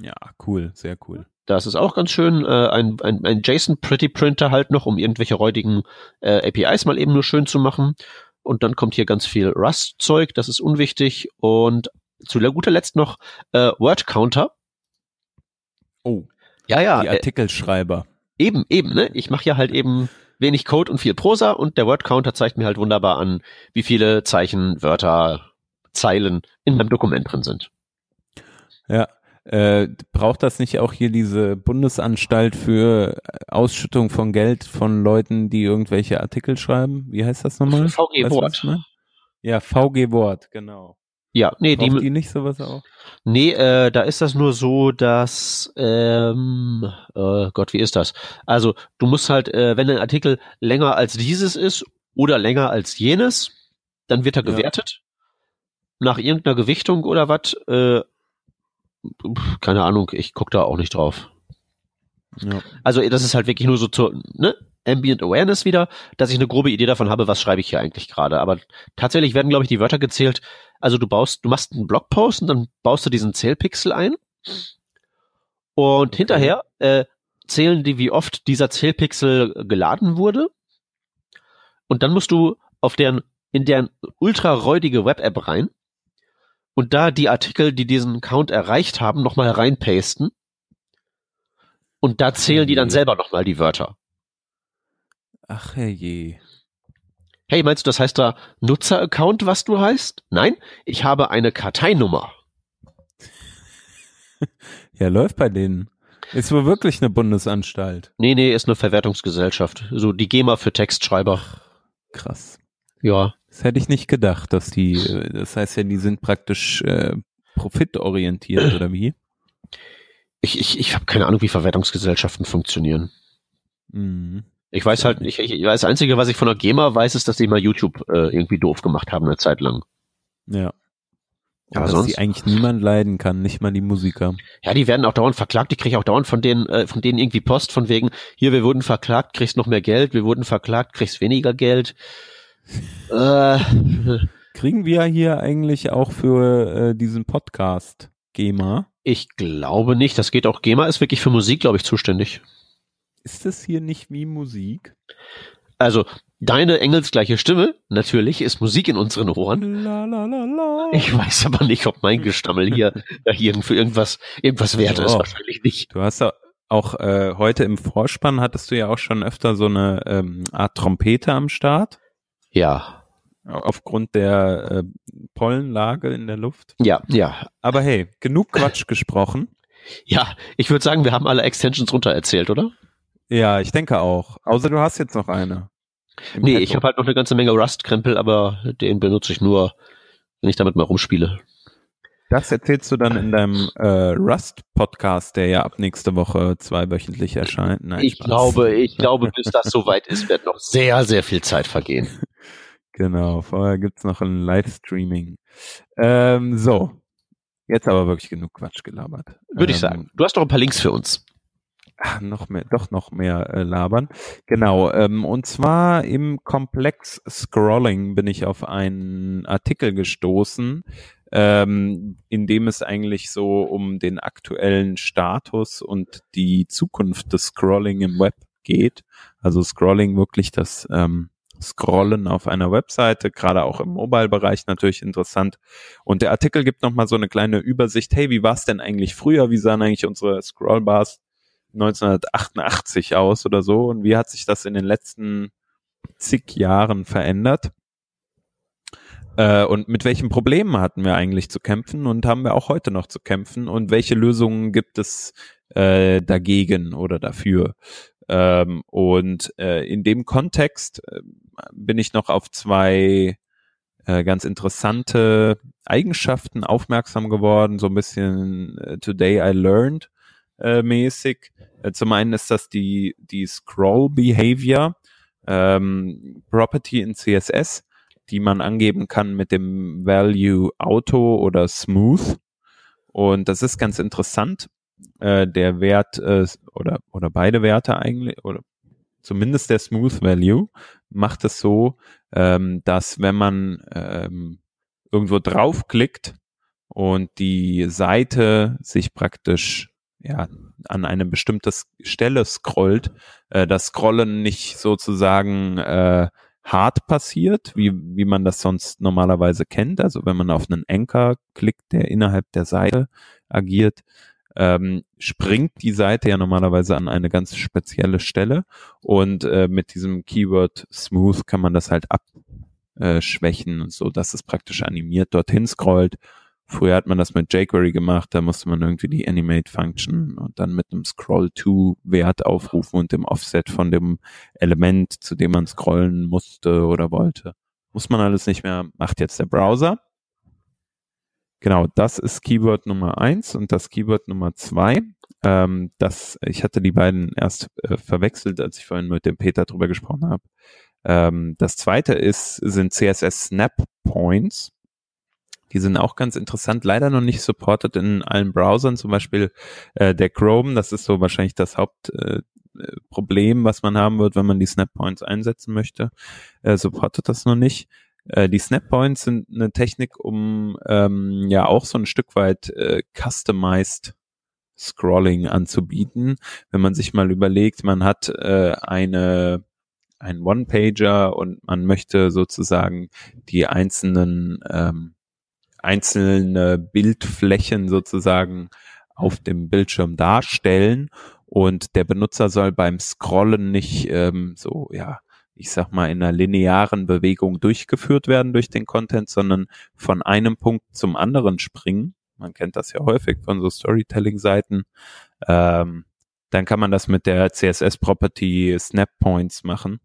Speaker 2: ja, cool, sehr cool.
Speaker 1: Das ist auch ganz schön. Äh, ein, ein, ein JSON Pretty Printer halt noch, um irgendwelche räudigen äh, APIs mal eben nur schön zu machen. Und dann kommt hier ganz viel Rust-Zeug, das ist unwichtig. Und zu guter Letzt noch äh, Word Counter.
Speaker 2: Oh,
Speaker 1: Ja, ja,
Speaker 2: die
Speaker 1: äh,
Speaker 2: Artikelschreiber.
Speaker 1: eben, eben, ne? Ich mache ja halt eben wenig Code und viel Prosa und der Word Counter zeigt mir halt wunderbar an, wie viele Zeichen, Wörter, Zeilen in meinem Dokument drin sind.
Speaker 2: Ja. Äh, braucht das nicht auch hier diese Bundesanstalt für Ausschüttung von Geld von Leuten, die irgendwelche Artikel schreiben? Wie heißt das nochmal?
Speaker 1: VG Wort.
Speaker 2: meine? Ja, VG Wort, genau.
Speaker 1: Ja, nee,
Speaker 2: Braucht
Speaker 1: die,
Speaker 2: die nicht sowas auch?
Speaker 1: Nee, äh, da ist das nur so, dass, ähm, äh, Gott, wie ist das? Also, du musst halt, äh, wenn ein Artikel länger als dieses ist oder länger als jenes, dann wird er
Speaker 2: Ja.
Speaker 1: gewertet. Nach irgendeiner Gewichtung oder was, äh, keine Ahnung, ich guck da auch nicht drauf.
Speaker 2: Ja.
Speaker 1: Also, das ist halt wirklich nur so zur, ne? Ambient Awareness wieder, dass ich eine grobe Idee davon habe, was schreibe ich hier eigentlich gerade. Aber tatsächlich werden, glaube ich, die Wörter gezählt. Also du baust, du machst einen Blogpost und dann baust du diesen Zählpixel ein. Und hinterher äh, zählen die, wie oft dieser Zählpixel geladen wurde. Und dann musst du auf deren, in deren ultra räudige Web-App rein und da die Artikel, die diesen Count erreicht haben, nochmal reinpasten. Und da zählen die dann selber nochmal die Wörter.
Speaker 2: Ach je.
Speaker 1: Hey, meinst du, das heißt da Nutzer-Account, was du heißt? Nein, ich habe eine Karteinummer.
Speaker 2: Ja, läuft bei denen. Ist wohl wirklich eine Bundesanstalt.
Speaker 1: Nee, nee, ist eine Verwertungsgesellschaft. So die GEMA für Textschreiber.
Speaker 2: Krass.
Speaker 1: Ja.
Speaker 2: Das hätte ich nicht gedacht, dass die, äh, das heißt ja, die sind praktisch äh, profitorientiert oder wie?
Speaker 1: Ich, ich, ich habe keine Ahnung, wie Verwertungsgesellschaften funktionieren.
Speaker 2: Mhm.
Speaker 1: Ich weiß halt, ich, ich weiß, das Einzige, was ich von der GEMA weiß, ist, dass die mal YouTube äh, irgendwie doof gemacht haben eine Zeit lang.
Speaker 2: Ja.
Speaker 1: Aber
Speaker 2: dass
Speaker 1: sonst-
Speaker 2: die eigentlich niemand leiden kann, nicht mal die Musiker.
Speaker 1: Ja, die werden auch dauernd verklagt. Ich kriege auch dauernd von denen, äh, von denen irgendwie Post von wegen, hier, wir wurden verklagt, kriegst noch mehr Geld, wir wurden verklagt, kriegst weniger Geld. Äh,
Speaker 2: Kriegen wir hier eigentlich auch für äh, diesen Podcast GEMA?
Speaker 1: ich glaube nicht. Das geht auch. GEMA ist wirklich für Musik, glaube ich, zuständig.
Speaker 2: Ist das hier nicht wie Musik?
Speaker 1: Also, deine engelsgleiche Stimme, natürlich, ist Musik in unseren Ohren.
Speaker 2: La la la la.
Speaker 1: Ich weiß aber nicht, ob mein Gestammel hier, hier für irgendwas, irgendwas wert ist.
Speaker 2: Oh.
Speaker 1: Wahrscheinlich nicht.
Speaker 2: Du hast ja auch äh, heute im Vorspann hattest du ja auch schon öfter so eine ähm, Art Trompete am Start.
Speaker 1: Ja.
Speaker 2: aufgrund der äh, Pollenlage in der Luft.
Speaker 1: Ja, ja.
Speaker 2: Aber hey, genug Quatsch gesprochen.
Speaker 1: Ja, ich würde sagen, wir haben alle Extensions runter erzählt, oder?
Speaker 2: Ja, ich denke auch. Außer du hast jetzt noch eine.
Speaker 1: Nee, Petto. ich habe halt noch eine ganze Menge Rust-Krempel, aber den benutze ich nur, wenn ich damit mal rumspiele.
Speaker 2: Das erzählst du dann in deinem äh, Rust-Podcast, der ja ab nächste Woche zweiwöchentlich erscheint.
Speaker 1: Nein, ich Spaß. glaube, ich glaube, bis das soweit ist, wird noch sehr, sehr viel Zeit vergehen.
Speaker 2: Genau, vorher gibt's noch ein Livestreaming. Ähm, so, jetzt aber wirklich genug Quatsch gelabert.
Speaker 1: Würde ähm, ich sagen. Du hast doch ein paar Links für uns.
Speaker 2: Ach, noch mehr, doch noch mehr äh, labern. Genau, ähm, und zwar im Komplex Scrolling bin ich auf einen Artikel gestoßen, ähm, in dem es eigentlich so um den aktuellen Status und die Zukunft des Scrolling im Web geht. Also Scrolling wirklich das ähm, Scrollen auf einer Webseite, gerade auch im Mobile-Bereich natürlich interessant. Und der Artikel gibt nochmal so eine kleine Übersicht, hey, wie war es denn eigentlich früher? Wie sahen eigentlich unsere Scrollbars 1988 aus oder so? Und wie hat sich das in den letzten zig Jahren verändert? Äh, und mit welchen Problemen hatten wir eigentlich zu kämpfen und haben wir auch heute noch zu kämpfen? Und welche Lösungen gibt es äh, dagegen oder dafür? Ähm, und äh, in dem Kontext äh, bin ich noch auf zwei äh, ganz interessante Eigenschaften aufmerksam geworden, so ein bisschen äh, Today I Learned äh, mäßig. Äh, zum einen ist das die, die Scroll Behavior ähm, Property in CSS, die man angeben kann mit dem Value Auto oder Smooth. Und das ist ganz interessant, äh, der Wert äh, oder, oder beide Werte eigentlich, oder zumindest der Smooth Value, macht es so, ähm, dass wenn man ähm, irgendwo draufklickt und die Seite sich praktisch ja, an eine bestimmte Stelle scrollt, äh, das Scrollen nicht sozusagen äh, hart passiert, wie, wie man das sonst normalerweise kennt. Also wenn man auf einen Anchor klickt, der innerhalb der Seite agiert, ähm, springt die Seite ja normalerweise an eine ganz spezielle Stelle und äh, mit diesem Keyword Smooth kann man das halt abschwächen, äh, so dass es praktisch animiert dorthin scrollt. Früher hat man das mit jQuery gemacht, da musste man irgendwie die Animate Function und dann mit einem Scroll to Wert aufrufen und dem Offset von dem Element, zu dem man scrollen musste oder wollte. Muss man alles nicht mehr, macht jetzt der Browser. Genau, das ist Keyword Nummer eins und das Keyword Nummer zwei. Ähm, das, ich hatte die beiden erst äh, verwechselt, als ich vorhin mit dem Peter drüber gesprochen habe. Ähm, das zweite ist, sind CSS Snap Points. Die sind auch ganz interessant, leider noch nicht supported in allen Browsern, zum Beispiel äh, der Chrome, das ist so wahrscheinlich das Hauptproblem, äh, was man haben wird, wenn man die Snap Points einsetzen möchte. Äh, supportet das noch nicht. Äh, die Snappoints sind eine Technik, um ähm, ja auch so ein Stück weit äh, customized Scrolling anzubieten. Wenn man sich mal überlegt, man hat äh, eine ein One-Pager und man möchte sozusagen die einzelnen ähm, einzelne Bildflächen sozusagen auf dem Bildschirm darstellen und der Benutzer soll beim Scrollen nicht ähm, so ja ich sag mal, in einer linearen Bewegung durchgeführt werden durch den Content, sondern von einem Punkt zum anderen springen. Man kennt das ja häufig von so Storytelling-Seiten. Ähm, dann kann man das mit der CSS-Property Snap Points machen.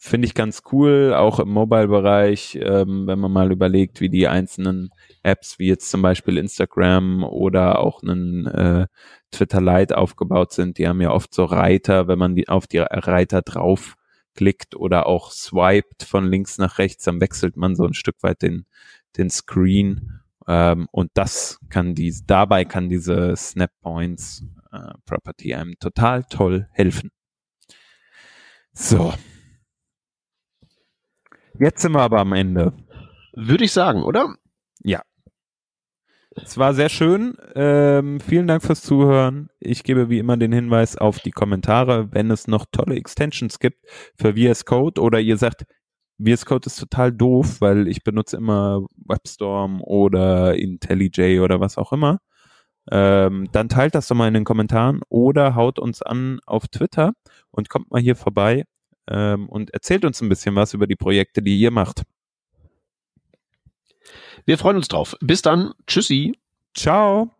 Speaker 2: Finde ich ganz cool, auch im Mobile-Bereich, ähm, wenn man mal überlegt, wie die einzelnen Apps, wie jetzt zum Beispiel Instagram oder auch einen äh, Twitter Lite aufgebaut sind. Die haben ja oft so Reiter, wenn man die auf die Reiter drauf klickt oder auch swiped von links nach rechts, dann wechselt man so ein Stück weit den, den Screen. Ähm, und das kann die, dabei kann diese Snap Points äh, Property einem total toll helfen. So. Jetzt sind wir aber am Ende.
Speaker 1: Würde ich sagen, oder?
Speaker 2: Es war sehr schön. Ähm, vielen Dank fürs Zuhören. Ich gebe wie immer den Hinweis auf die Kommentare, wenn es noch tolle Extensions gibt für VS Code oder ihr sagt, VS Code ist total doof, weil ich benutze immer WebStorm oder IntelliJ oder was auch immer. Ähm, dann teilt das doch mal in den Kommentaren oder haut uns an auf Twitter und kommt mal hier vorbei ähm, und erzählt uns ein bisschen was über die Projekte, die ihr macht.
Speaker 1: Wir freuen uns drauf. Bis dann. Tschüssi.
Speaker 2: Ciao.